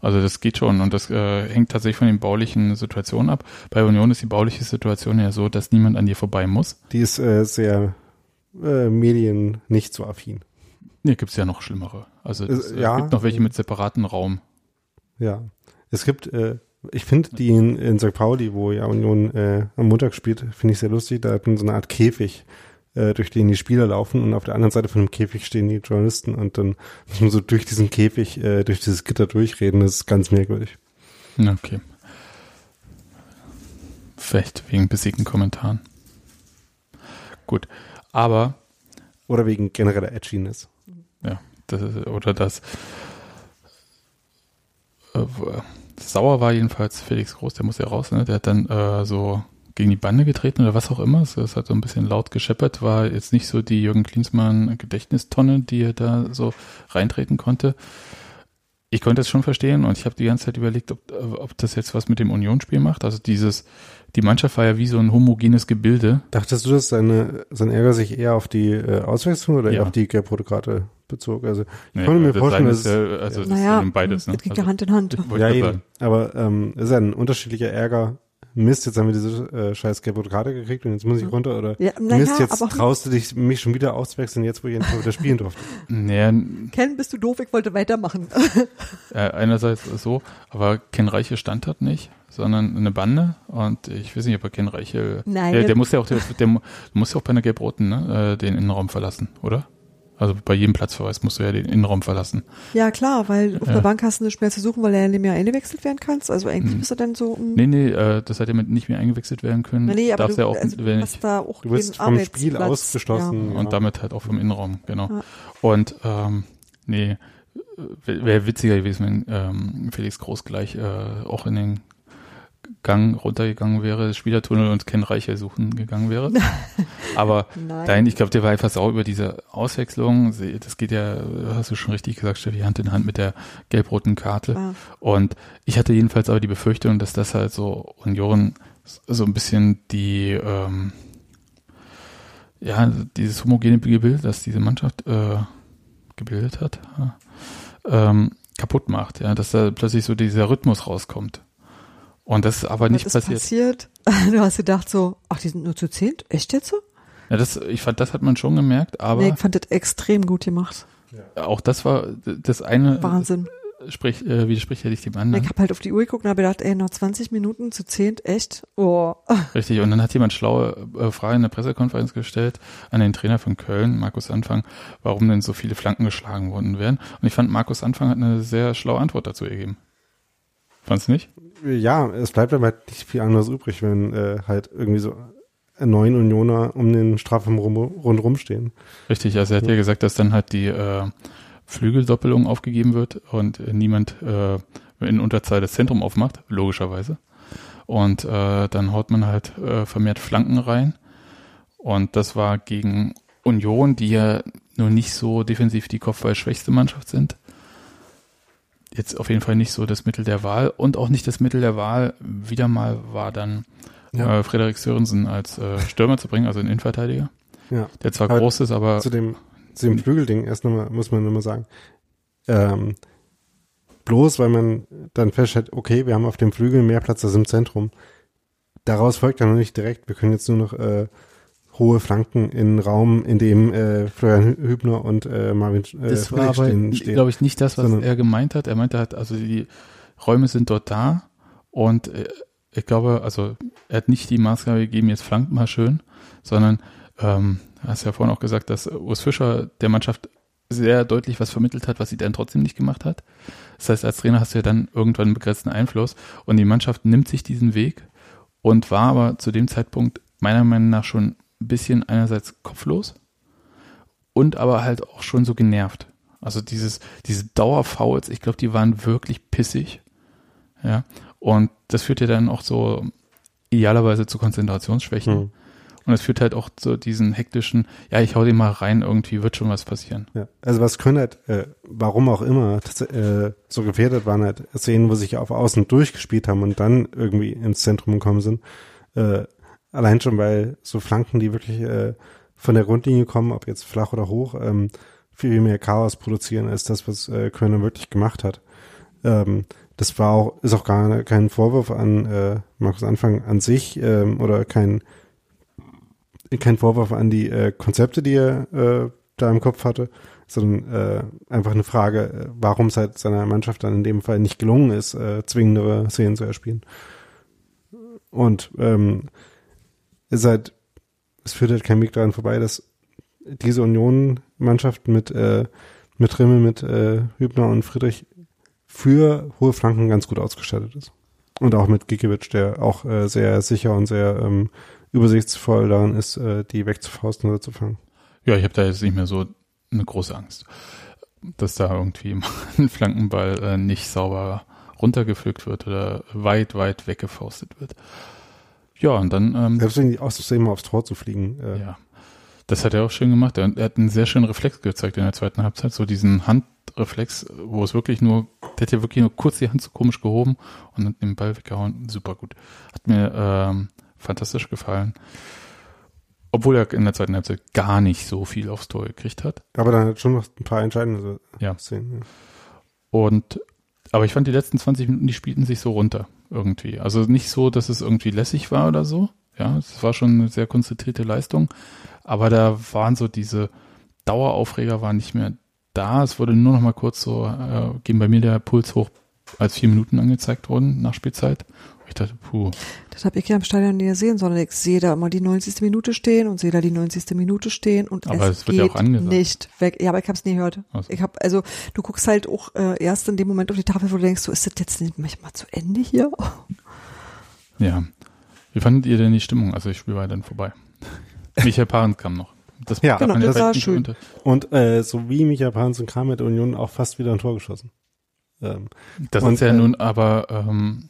Also das geht schon und das äh, hängt tatsächlich von den baulichen Situationen ab. Bei Union ist die bauliche Situation ja so, dass niemand an dir vorbei muss. Die ist äh, sehr äh, Medien nicht so affin. Nee, gibt's ja noch schlimmere. Also es Äh, äh, ja. gibt noch welche mit separaten Raum. Ja. Es gibt, äh, ich finde die in, in St. Pauli, wo ja Union äh, am Montag spielt, finde ich sehr lustig. Da hat man so eine Art Käfig, äh, durch den die Spieler laufen und auf der anderen Seite von dem Käfig stehen die Journalisten und dann muss man so durch diesen Käfig, äh, durch dieses Gitter durchreden. Das ist ganz merkwürdig. Okay. Vielleicht wegen besiegten Kommentaren. Gut. Aber, Oder wegen genereller Edginess. ja, das ist, oder das, äh, sauer war jedenfalls Felix Groß, der muss ja raus, ne? Der hat dann äh, so gegen die Bande getreten oder was auch immer. Es es hat so ein bisschen laut gescheppert, war jetzt nicht so die Jürgen Klinsmann Gedächtnistonne, die er da so reintreten konnte. Ich konnte es schon verstehen und ich habe die ganze Zeit überlegt, ob, ob das jetzt was mit dem Unionsspiel macht. Also dieses, die Mannschaft war ja wie so ein homogenes Gebilde. Dachtest du, dass seine, sein Ärger sich eher auf die äh, Auswechslung oder Ja. eher auf die gelb-rote Karte bezog? Also ich Nee, konnte mir das vorstellen, dass ist ja, also das naja, ist beides, ne? das geht Also, ja Hand in Hand. ja eben, aber ähm, ist ja ein unterschiedlicher Ärger. Mist, jetzt haben wir diese äh, scheiß gelb-rote Karte gekriegt und jetzt muss ich runter oder Ja, naja, Mist, jetzt aber traust du dich, mich schon wieder auszuwechseln, jetzt wo ich endlich mal wieder spielen durfte. Naja, Ken, bist du doof, ich wollte weitermachen. äh, einerseits so, aber Ken Reiche stand dort nicht, sondern eine Bande und ich weiß nicht, ob er Ken Reiche, Nein. der, der muss ja auch, der, der mu- muss ja auch bei einer Gelb-Roten, ne, äh, den Innenraum verlassen, oder? Also bei jedem Platzverweis musst du ja den Innenraum verlassen. Ja, klar, weil auf Ja. der Bank hast du nicht mehr zu suchen, weil er nicht mehr eingewechselt werden kannst. Also eigentlich Hm. bist du dann so, mm, Nee, nee, äh, das hat ja mit nicht mehr eingewechselt werden können. nee, nee, aber Darfst du, ja auch, also, du wenn hast ich, da auch Du wirst keinen vom. Spiel ausgeschlossen. Ja. Ja. und damit halt auch vom Innenraum, genau. Ja. Und ähm, nee, wäre witziger gewesen, wenn ähm, Felix Groß gleich äh, auch in den Gang runtergegangen wäre, Spielertunnel und Ken Reiche suchen gegangen wäre. Aber Nein. ich glaube, der war einfach sauer über diese Auswechslung. Das geht ja, hast du schon richtig gesagt, Steffi, Hand in Hand mit der gelb-roten Karte. Ja. Und ich hatte jedenfalls aber die Befürchtung, dass das halt so Union so ein bisschen die, ähm, ja, dieses homogene Gebild, das diese Mannschaft äh, gebildet hat, ja, ähm, kaputt macht, ja, dass da plötzlich so dieser Rhythmus rauskommt. Und das ist aber nicht Was ist passiert. passiert? Du hast gedacht so, ach, die sind nur zu zehnt? Echt jetzt so? Ja, das, ich fand, das hat man schon gemerkt, aber nee, ich fand das extrem gut gemacht. auch das war das eine Wahnsinn. sprich, äh, widerspricht ja nicht dem Ich anderen. habe halt auf die Uhr geguckt und habe gedacht, ey, noch 20 Minuten zu zehnt, echt? Oh. Richtig, und dann hat jemand schlaue äh, Frage in der Pressekonferenz gestellt an den Trainer von Köln, Markus Anfang, warum denn so viele Flanken geschlagen worden wären. Und ich fand, Markus Anfang hat eine sehr schlaue Antwort dazu gegeben. Fandst du nicht? ja, es bleibt aber halt nicht viel anderes übrig, wenn äh, halt irgendwie so neun Unioner um den Strafraum rum, rundherum stehen. Richtig, also er hat ja gesagt, dass dann halt die äh, Flügeldoppelung aufgegeben wird und niemand äh, in Unterzahl das Zentrum aufmacht, logischerweise. Und äh, dann haut man halt äh, vermehrt Flanken rein. Und das war gegen Union, die ja nur nicht so defensiv die Kopfballschwächste Mannschaft sind. Jetzt auf jeden Fall nicht so das Mittel der Wahl und auch nicht das Mittel der Wahl. Wieder mal war dann Ja. äh, Frederik Sörensen als äh, Stürmer zu bringen, also einen Innenverteidiger. Ja. Der zwar Aber groß ist, aber Zu dem, zu dem Flügelding erst nochmal, muss man nochmal sagen. Ähm, bloß weil man dann feststellt, okay, wir haben auf dem Flügel mehr Platz als im Zentrum. Daraus folgt dann noch nicht direkt, wir können jetzt nur noch äh, hohe Flanken in Raum, in dem äh, Florian Hü- Hübner und äh, Marvin äh, das war aber, glaube ich, nicht das, was Sondern- er gemeint hat. Er meinte halt, also die Räume sind dort da und äh, ich glaube, also er hat nicht die Maßgabe gegeben, jetzt flankt mal schön, sondern ähm, hast ja vorhin auch gesagt, dass Urs Fischer der Mannschaft sehr deutlich was vermittelt hat, was sie dann trotzdem nicht gemacht hat. Das heißt, als Trainer hast du ja dann irgendwann einen begrenzten Einfluss und die Mannschaft nimmt sich diesen Weg und war aber zu dem Zeitpunkt meiner Meinung nach schon ein bisschen einerseits kopflos und aber halt auch schon so genervt. Also dieses, diese Dauerfouls, ich glaube, die waren wirklich pissig. Ja. Und das führt ja dann auch so idealerweise zu Konzentrationsschwächen. Hm. Und es führt halt auch zu diesen hektischen, ja, ich hau den mal rein, irgendwie wird schon was passieren. Ja, also was können halt, äh, warum auch immer, tats- äh, so gefährdet waren halt Szenen, wo sich auf Außen durchgespielt haben und dann irgendwie ins Zentrum gekommen sind. Äh, allein schon, weil so Flanken, die wirklich äh, von der Grundlinie kommen, ob jetzt flach oder hoch, ähm, viel mehr Chaos produzieren als das, was äh, Kölner wirklich gemacht hat. Ähm, das war auch, ist auch gar kein Vorwurf an äh, Markus Anfang an sich ähm, oder kein kein Vorwurf an die äh, Konzepte, die er äh, da im Kopf hatte, sondern äh, einfach eine Frage, äh, warum es halt seiner Mannschaft dann in dem Fall nicht gelungen ist, äh, zwingendere Szenen zu erspielen. Und ähm, ist halt, es führt halt kein Weg daran vorbei, dass diese Union-Mannschaft mit äh, mit Rimmel, mit äh, Hübner und Friedrich für hohe Flanken ganz gut ausgestattet ist. Und auch mit Gikiewicz, der auch äh, sehr sicher und sehr ähm, übersichtsvoll daran ist, äh, die wegzufausten oder zu fangen. Ja, ich habe da jetzt nicht mehr so eine große Angst, dass da irgendwie ein Flankenball äh, nicht sauber runtergepflückt wird oder weit, weit weggefaustet wird. Ja, und dann ähm, Selbst wenn die aussehen, mal aufs Tor zu fliegen. Äh, Ja. Das hat er auch schön gemacht. Er, er hat einen sehr schönen Reflex gezeigt in der zweiten Halbzeit. So diesen Handreflex, wo es wirklich nur, der hat ja wirklich nur kurz die Hand so komisch gehoben und hat den Ball weggehauen. Super gut. Hat mir ähm, fantastisch gefallen. Obwohl er in der zweiten Halbzeit gar nicht so viel aufs Tor gekriegt hat. Aber dann hat schon noch ein paar entscheidende Ja. Szenen. Ja. Und aber ich fand die letzten 20 Minuten, die spielten sich so runter irgendwie. Also nicht so, dass es irgendwie lässig war oder so. Ja, es war schon eine sehr konzentrierte Leistung. Aber da waren so diese Daueraufreger waren nicht mehr da. Es wurde nur noch mal kurz so, äh, ging bei mir der Puls hoch, als vier Minuten angezeigt wurden nach Spielzeit. Ich dachte, puh, Das habe ich ja im Stadion nie gesehen, sondern ich sehe da immer die 90. Minute stehen und sehe da die 90. Minute stehen und Aber es es wird ja geht auch nicht weg. Ja, aber ich habe es nie gehört. Ach so. Ich habe also du guckst halt auch äh, erst in dem Moment auf die Tafel, wo du denkst, so ist das jetzt nicht manchmal zu Ende hier? ja. Wie fandet ihr denn die Stimmung? Also ich Spiel war dann vorbei. Michael Parenz kam noch. Das Ja, darf genau, man das war nicht schön. unter- Und äh, so wie Micha Parensen kam, hat Union auch fast wieder ein Tor geschossen. Ähm, Das Und, ist ja äh, nun aber ähm,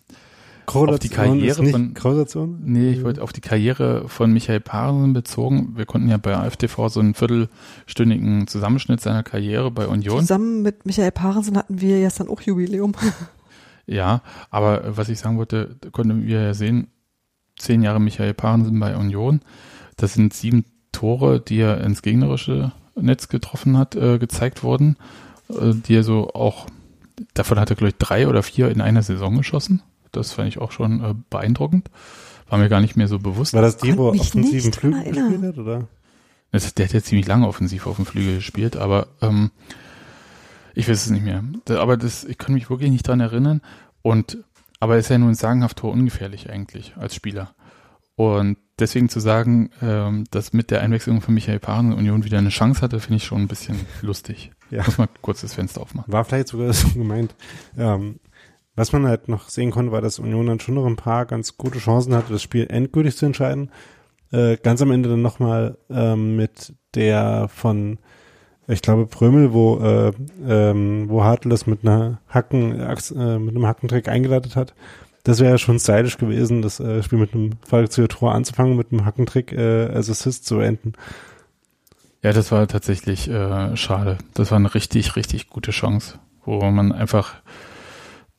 Korrelation die Karriere ist nicht von- Korrelation? Nee, ich wollte auf die Karriere von Michael Parensen bezogen. Wir konnten ja bei AfTV so einen viertelstündigen Zusammenschnitt seiner Karriere bei Union. Zusammen mit Michael Parensen hatten wir jetzt dann auch Jubiläum. Ja, aber was ich sagen wollte, da konnten wir ja sehen, zehn Jahre Michael Parensen bei Union. Das sind sieben Tore, die er ins gegnerische Netz getroffen hat, äh, gezeigt wurden, äh, die er so auch, davon hat er glaube ich drei oder vier in einer Saison geschossen. Das fand ich auch schon äh, beeindruckend. War mir gar nicht mehr so bewusst. War das die, wo offensiven Flügel gespielt hat, oder? Das, der hat ja ziemlich lange offensiv auf dem Flügel gespielt, aber ähm, ich weiß es nicht mehr. Da, aber das, ich kann mich wirklich nicht dran erinnern. Und aber er ist ja nun sagenhaft ungefährlich eigentlich als Spieler. Und deswegen zu sagen, ähm, dass mit der Einwechslung von Michael Paaren Union wieder eine Chance hatte, finde ich schon ein bisschen lustig. Ja. Muss mal kurz das Fenster aufmachen. War vielleicht sogar so gemeint. Ähm, was man halt noch sehen konnte, war, dass Union dann schon noch ein paar ganz gute Chancen hatte, das Spiel endgültig zu entscheiden. Äh, ganz am Ende dann nochmal ähm, mit der von, ich glaube, Prömel, wo, äh, ähm, wo Hartl das mit einer Hacken, äh, mit einem Hackentrick eingeleitet hat. Das wäre ja schon stylisch gewesen, das äh, Spiel mit einem Fallzieher Tor anzufangen, mit einem Hackentrick äh, als Assist zu enden. Ja, das war tatsächlich äh, schade. Das war eine richtig, richtig gute Chance, wo man einfach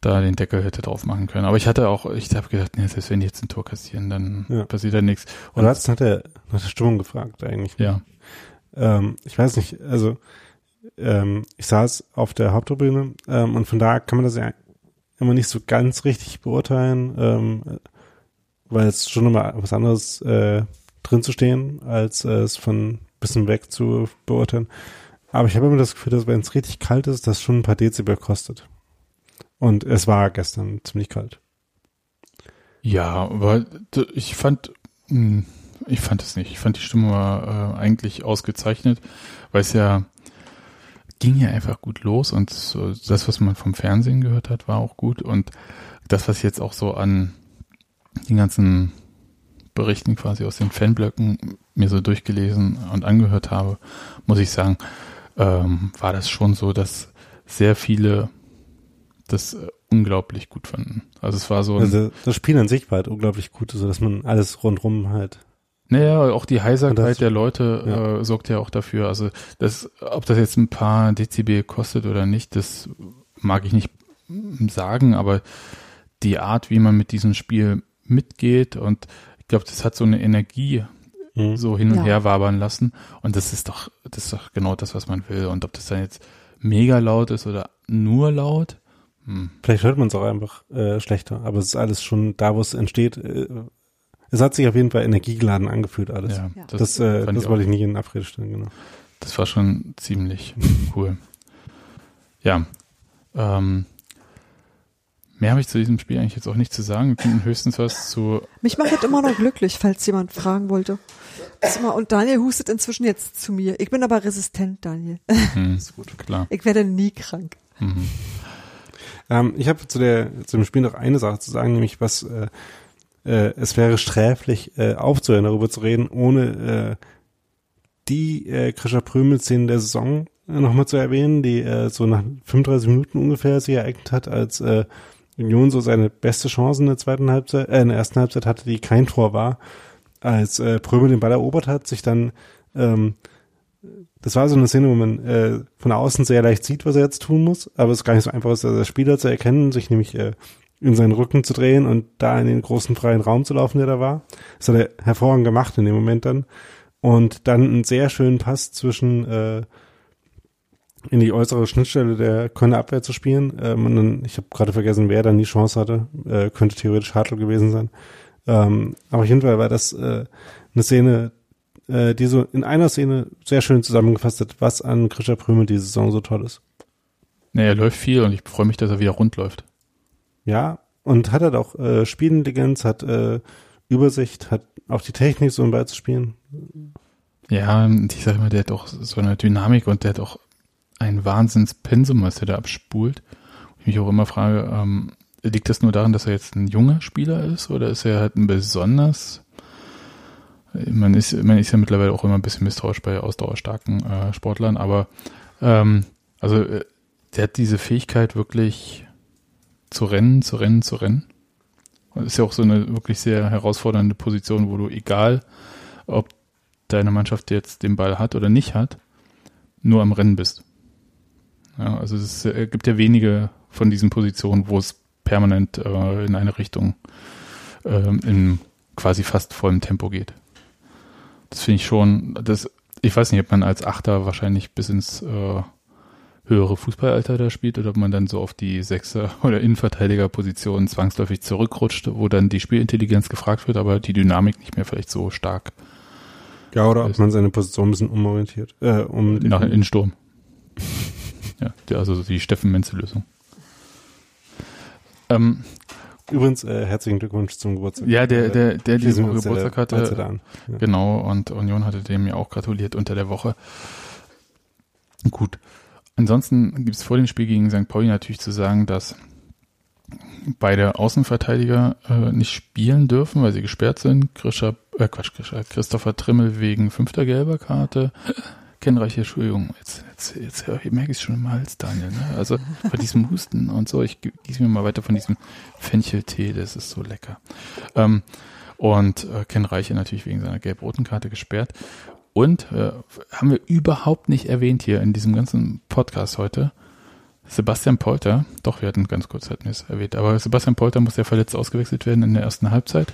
da den Deckel hätte drauf machen können. Aber ich hatte auch, ich habe gedacht, nee, selbst wenn die jetzt ein Tor kassieren, dann Ja. passiert da nichts. Und du hast nach der, nach der Stimmung gefragt eigentlich. Ja, Ähm, ich weiß nicht, also ähm, ich saß auf der Haupttribüne ähm, und von da kann man das ja immer nicht so ganz richtig beurteilen, ähm, weil es schon immer was anderes äh, drin zu stehen, als äh, es von ein bisschen weg zu beurteilen. Aber ich habe immer das Gefühl, dass wenn es richtig kalt ist, das schon ein paar Dezibel kostet. Und es war gestern ziemlich kalt. ja, aber ich fand, mh, ich fand es nicht. Ich fand die Stimme war äh, eigentlich ausgezeichnet, weil es ja ging ja einfach gut los und das, was man vom Fernsehen gehört hat, war auch gut und das, was jetzt auch so an den ganzen Berichten quasi aus den Fanblöcken mir so durchgelesen und angehört habe, muss ich sagen, ähm, war das schon so, dass sehr viele das äh, unglaublich gut fanden. Also es war so, ein, Also das Spiel an sich war halt unglaublich gut, so dass man alles rundrum halt. naja, auch die Heiserkeit das- der Leute ja. äh, sorgt ja auch dafür. Also das, ob das jetzt ein paar Dezibel kostet oder nicht, das mag ich nicht sagen, aber die Art, wie man mit diesem Spiel mitgeht und ich glaube, das hat so eine Energie Mhm. so hin und Ja. her wabern lassen. Und das ist doch, das ist doch genau das, was man will. Und ob das dann jetzt mega laut ist oder nur laut, hm. Vielleicht hört man es auch einfach äh, schlechter, aber es ist alles schon da, wo es entsteht. Äh, es hat sich auf jeden Fall energiegeladen angefühlt alles. ja, Ja. Das, äh, das ich wollte ich nicht in Abrede stellen, genau. Das war schon ziemlich cool. Ja, ähm, mehr habe ich zu diesem Spiel eigentlich jetzt auch nicht zu sagen. Wir könnten höchstens was zu, Mich macht das immer noch glücklich, falls jemand fragen wollte. Das und Daniel hustet inzwischen jetzt zu mir. Ich bin aber resistent, Daniel. hm, ist gut, klar. Ich werde nie krank. Mhm. Ähm, ich habe zu, der, zu dem Spiel noch eine Sache zu sagen, nämlich was äh, äh, es wäre sträflich äh, aufzuhören, darüber zu reden, ohne äh, die äh, Krischer Prömel-Szene der Saison äh, nochmal zu erwähnen, die äh, so nach 35 Minuten ungefähr sich ereignet hat, als äh, Union so seine beste Chance in der zweiten Halbzeit, äh, in der ersten Halbzeit hatte, die kein Tor war, als äh, Prömel den Ball erobert hat, sich dann ähm, das war so eine Szene, wo man äh, von außen sehr leicht sieht, was er jetzt tun muss, aber es ist gar nicht so einfach ist, der Spieler zu erkennen, sich nämlich äh, in seinen Rücken zu drehen und da in den großen freien Raum zu laufen, der da war. Das hat er hervorragend gemacht in dem Moment dann. Und dann einen sehr schönen Pass zwischen äh, in die äußere Schnittstelle der Kölner Abwehr zu spielen. Ähm, und dann, ich habe gerade vergessen, wer dann die Chance hatte. Äh, könnte theoretisch Hartl gewesen sein. Ähm, aber auf jeden Fall war das äh, eine Szene, äh, die so in einer Szene sehr schön zusammengefasst hat, was an Krischer Prüme diese Saison so toll ist. Nee, er läuft viel und ich freue mich, dass er wieder rund läuft. Ja, und hat halt auch äh, Spielintelligenz, hat äh, Übersicht, hat auch die Technik, so einen Ball zu spielen. Ja, und ich sage immer, der hat auch so eine Dynamik und der hat auch ein Wahnsinnspensum, was er da abspult. Ich mich auch immer frage, ähm, liegt das nur daran, dass er jetzt ein junger Spieler ist oder ist er halt ein besonders man ist, man ist ja mittlerweile auch immer ein bisschen misstrauisch bei ausdauerstarken äh, Sportlern, aber ähm, also äh, der hat diese Fähigkeit wirklich zu rennen, zu rennen, zu rennen. Und ist ja auch so eine wirklich sehr herausfordernde Position, wo du egal, ob deine Mannschaft jetzt den Ball hat oder nicht hat, nur am Rennen bist. Ja, also es äh, gibt ja wenige von diesen Positionen, wo es permanent äh, in eine Richtung ähm, in quasi fast vollem Tempo geht. Das finde ich schon, das, ich weiß nicht, ob man als Achter wahrscheinlich bis ins äh, höhere Fußballalter da spielt oder ob man dann so auf die Sechser- oder Innenverteidigerposition zwangsläufig zurückrutscht, wo dann die Spielintelligenz gefragt wird, aber die Dynamik nicht mehr vielleicht so stark Ja, oder ob man seine Position ein bisschen umorientiert. Äh, um nach in Sturm. ja, also die Steffen-Menzel-Lösung. Ähm, Übrigens, äh, herzlichen Glückwunsch zum Geburtstag. ja, der, der, der der Geburtstag Beize hatte. Ja. Genau, und Union hatte dem ja auch gratuliert unter der Woche. Gut. Ansonsten gibt es vor dem Spiel gegen St. Pauli natürlich zu sagen, dass beide Außenverteidiger äh, nicht spielen dürfen, weil sie gesperrt sind. Grischer, äh, Quatsch, Grischer, Christopher Trimmel wegen fünfter gelber Karte. Kennreiche, Entschuldigung, jetzt, jetzt, jetzt hör- merke ich es schon im Hals, Daniel. Ne? Also bei diesem Husten und so, ich gieße mir mal weiter von diesem Fencheltee, das ist so lecker. Ähm, und äh, Ken Reiche natürlich wegen seiner gelb-roten Karte gesperrt. Und äh, haben wir überhaupt nicht erwähnt hier in diesem ganzen Podcast heute, Sebastian Polter, doch, wir hatten ganz kurz hatten wir es erwähnt, aber Sebastian Polter muss ja verletzt ausgewechselt werden in der ersten Halbzeit.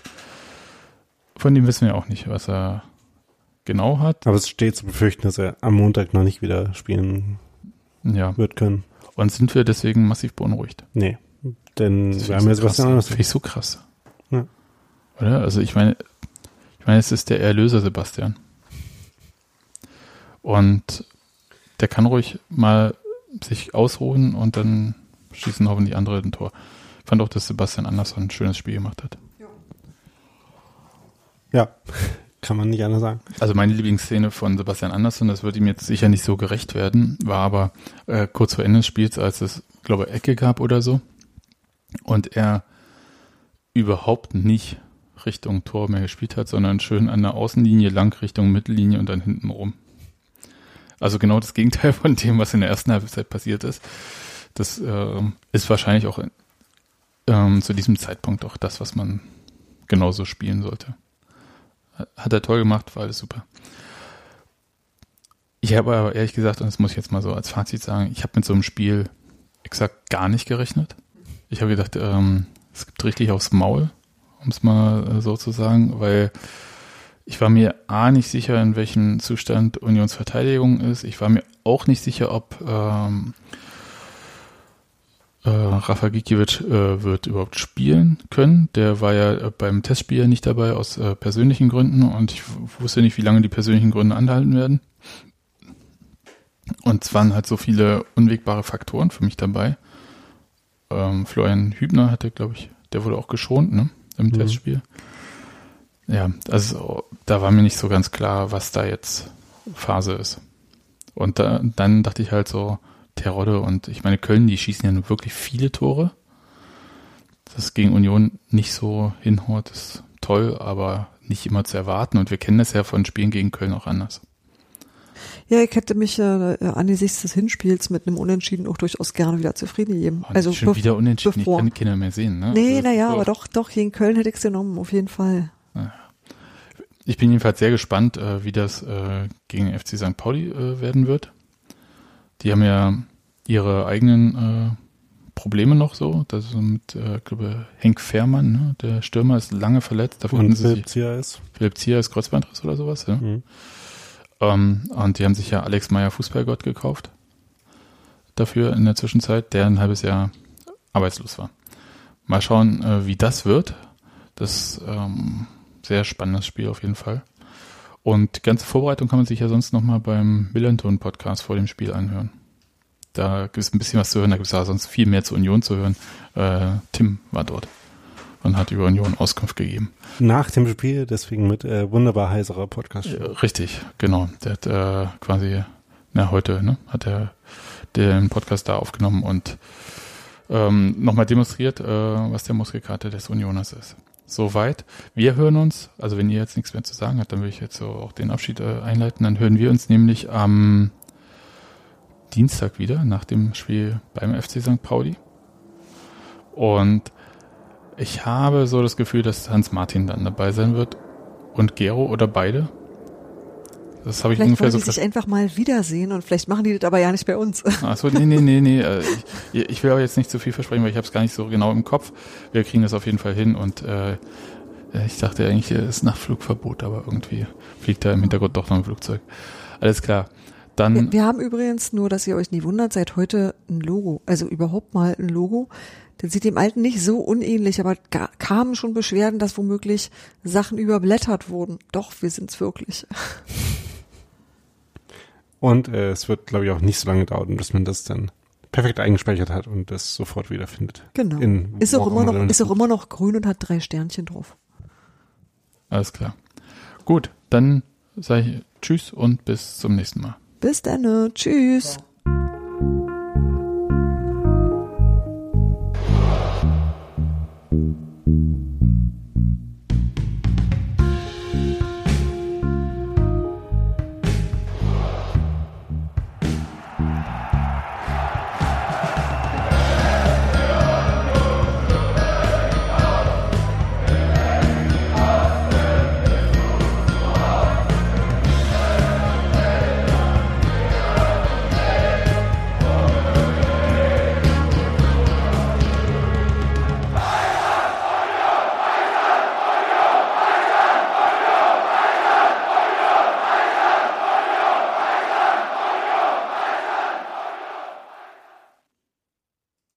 Von dem wissen wir auch nicht, was er genau hat. Aber es steht zu befürchten, dass er am Montag noch nicht wieder spielen Ja. wird können. Und sind wir deswegen massiv beunruhigt. Nee. Denn Das wir finde haben ja ich so krass. Sebastian Das Andersson. finde ich so krass. Ja. Oder? Also ich meine, ich meine, es ist der Erlöser Sebastian. Und der kann ruhig mal sich ausruhen und dann schießen hoffentlich andere ein Tor. Ich fand auch, dass Sebastian Andersson ein schönes Spiel gemacht hat. Ja. Kann man nicht anders sagen. Also meine Lieblingsszene von Sebastian Andersson, das wird ihm jetzt sicher nicht so gerecht werden, war aber äh, kurz vor Ende des Spiels, als es, glaube ich, Ecke gab oder so und er überhaupt nicht Richtung Tor mehr gespielt hat, sondern schön an der Außenlinie lang Richtung Mittellinie und dann hinten rum. Also genau das Gegenteil von dem, was in der ersten Halbzeit passiert ist. Das ähm, ist wahrscheinlich auch ähm, zu diesem Zeitpunkt auch das, was man genauso spielen sollte. Hat er toll gemacht, war alles super. Ich habe aber ehrlich gesagt, und das muss ich jetzt mal so als Fazit sagen, ich habe mit so einem Spiel exakt gar nicht gerechnet. Ich habe gedacht, ähm, es gibt richtig aufs Maul, um es mal äh, so zu sagen, weil ich war mir A nicht sicher, in welchem Zustand Unions Verteidigung ist. Ich war mir auch nicht sicher, ob ähm, äh, Rafa Gikiewicz äh, wird überhaupt spielen können. Der war ja äh, beim Testspiel nicht dabei aus äh, persönlichen Gründen und ich wusste nicht, wie lange die persönlichen Gründe anhalten werden. Und es waren halt so viele unwegbare Faktoren für mich dabei. Ähm, Florian Hübner hatte, glaube ich, der wurde auch geschont, ne, im Mhm. Testspiel. Ja, also da war mir nicht so ganz klar, was da jetzt Phase ist. Und da, dann dachte ich halt so, Terodde und ich meine, Köln, die schießen ja nun wirklich viele Tore. Das gegen Union nicht so hinhaut, ist toll, aber nicht immer zu erwarten. Und wir kennen das ja von Spielen gegen Köln auch anders. Ja, ich hätte mich äh, angesichts des Hinspiels mit einem Unentschieden auch durchaus gerne wieder zufrieden gegeben. Und Also schon wieder unentschieden, bevor. ich kann Kinder mehr sehen. Ne? Nee, Also, naja, so. aber doch, doch, gegen Köln hätte ich es genommen, auf jeden Fall. Ich bin jedenfalls sehr gespannt, äh, wie das äh, gegen FC St. Pauli äh, werden wird. Die haben ja ihre eigenen äh, Probleme noch so. Das ist mit, äh, ich glaube, Henk Fährmann, ne? der Stürmer ist lange verletzt. Dafür Und Philipp Zier ist. Philipp Zier ist Kreuzbandriss oder sowas. Ja? Mhm. Ähm, und die haben sich ja Alex Meyer Fußballgott gekauft. Dafür in der Zwischenzeit, der ein halbes Jahr arbeitslos war. Mal schauen, äh, wie das wird. Das ähm, sehr spannendes Spiel auf jeden Fall. Und die ganze Vorbereitung kann man sich ja sonst nochmal beim Millanton-Podcast vor dem Spiel anhören. Da gibt es ein bisschen was zu hören, da gibt es ja sonst viel mehr zur Union zu hören. Äh, Tim war dort und hat über Union Auskunft gegeben. Nach dem Spiel, deswegen mit äh, wunderbar heiserer Podcast. Ja, Richtig, genau. Der hat äh, quasi, na heute, ne, hat er den Podcast da aufgenommen und ähm, nochmal demonstriert, äh, was der Muskelkater des Unioners ist. Soweit. Wir hören uns, also wenn ihr jetzt nichts mehr zu sagen habt, dann würde ich jetzt so auch den Abschied äh, einleiten. Dann hören wir uns nämlich am Dienstag wieder nach dem Spiel beim FC St. Pauli. Und ich habe so das Gefühl, dass Hans Martin dann dabei sein wird und Gero oder beide. Das habe ich Vielleicht ungefähr so die sich einfach mal wiedersehen und vielleicht machen die das aber ja nicht bei uns. Achso, nee, nee, nee, nee. äh, Ich, ich will aber jetzt nicht zu viel versprechen, weil ich habe es gar nicht so genau im Kopf. Wir kriegen das auf jeden Fall hin und äh, ich dachte eigentlich, hier ist Nachtflugverbot, aber irgendwie fliegt da im Hintergrund doch noch ein Flugzeug. Alles klar. Dann, Wir, wir haben übrigens, nur dass ihr euch nie wundert, seit heute ein Logo, also überhaupt mal ein Logo. Das sieht dem alten nicht so unähnlich, aber ga, kamen schon Beschwerden, dass womöglich Sachen überblättert wurden. Doch, wir sind's wirklich. Und äh, es wird, glaube ich, auch nicht so lange dauern, bis man das dann perfekt eingespeichert hat und das sofort wiederfindet. Genau. In Ist auch immer noch, ist auch immer noch grün und hat drei Sternchen drauf. alles klar. Gut, dann sage ich Tschüss und bis zum nächsten Mal. Bis dann. Tschüss.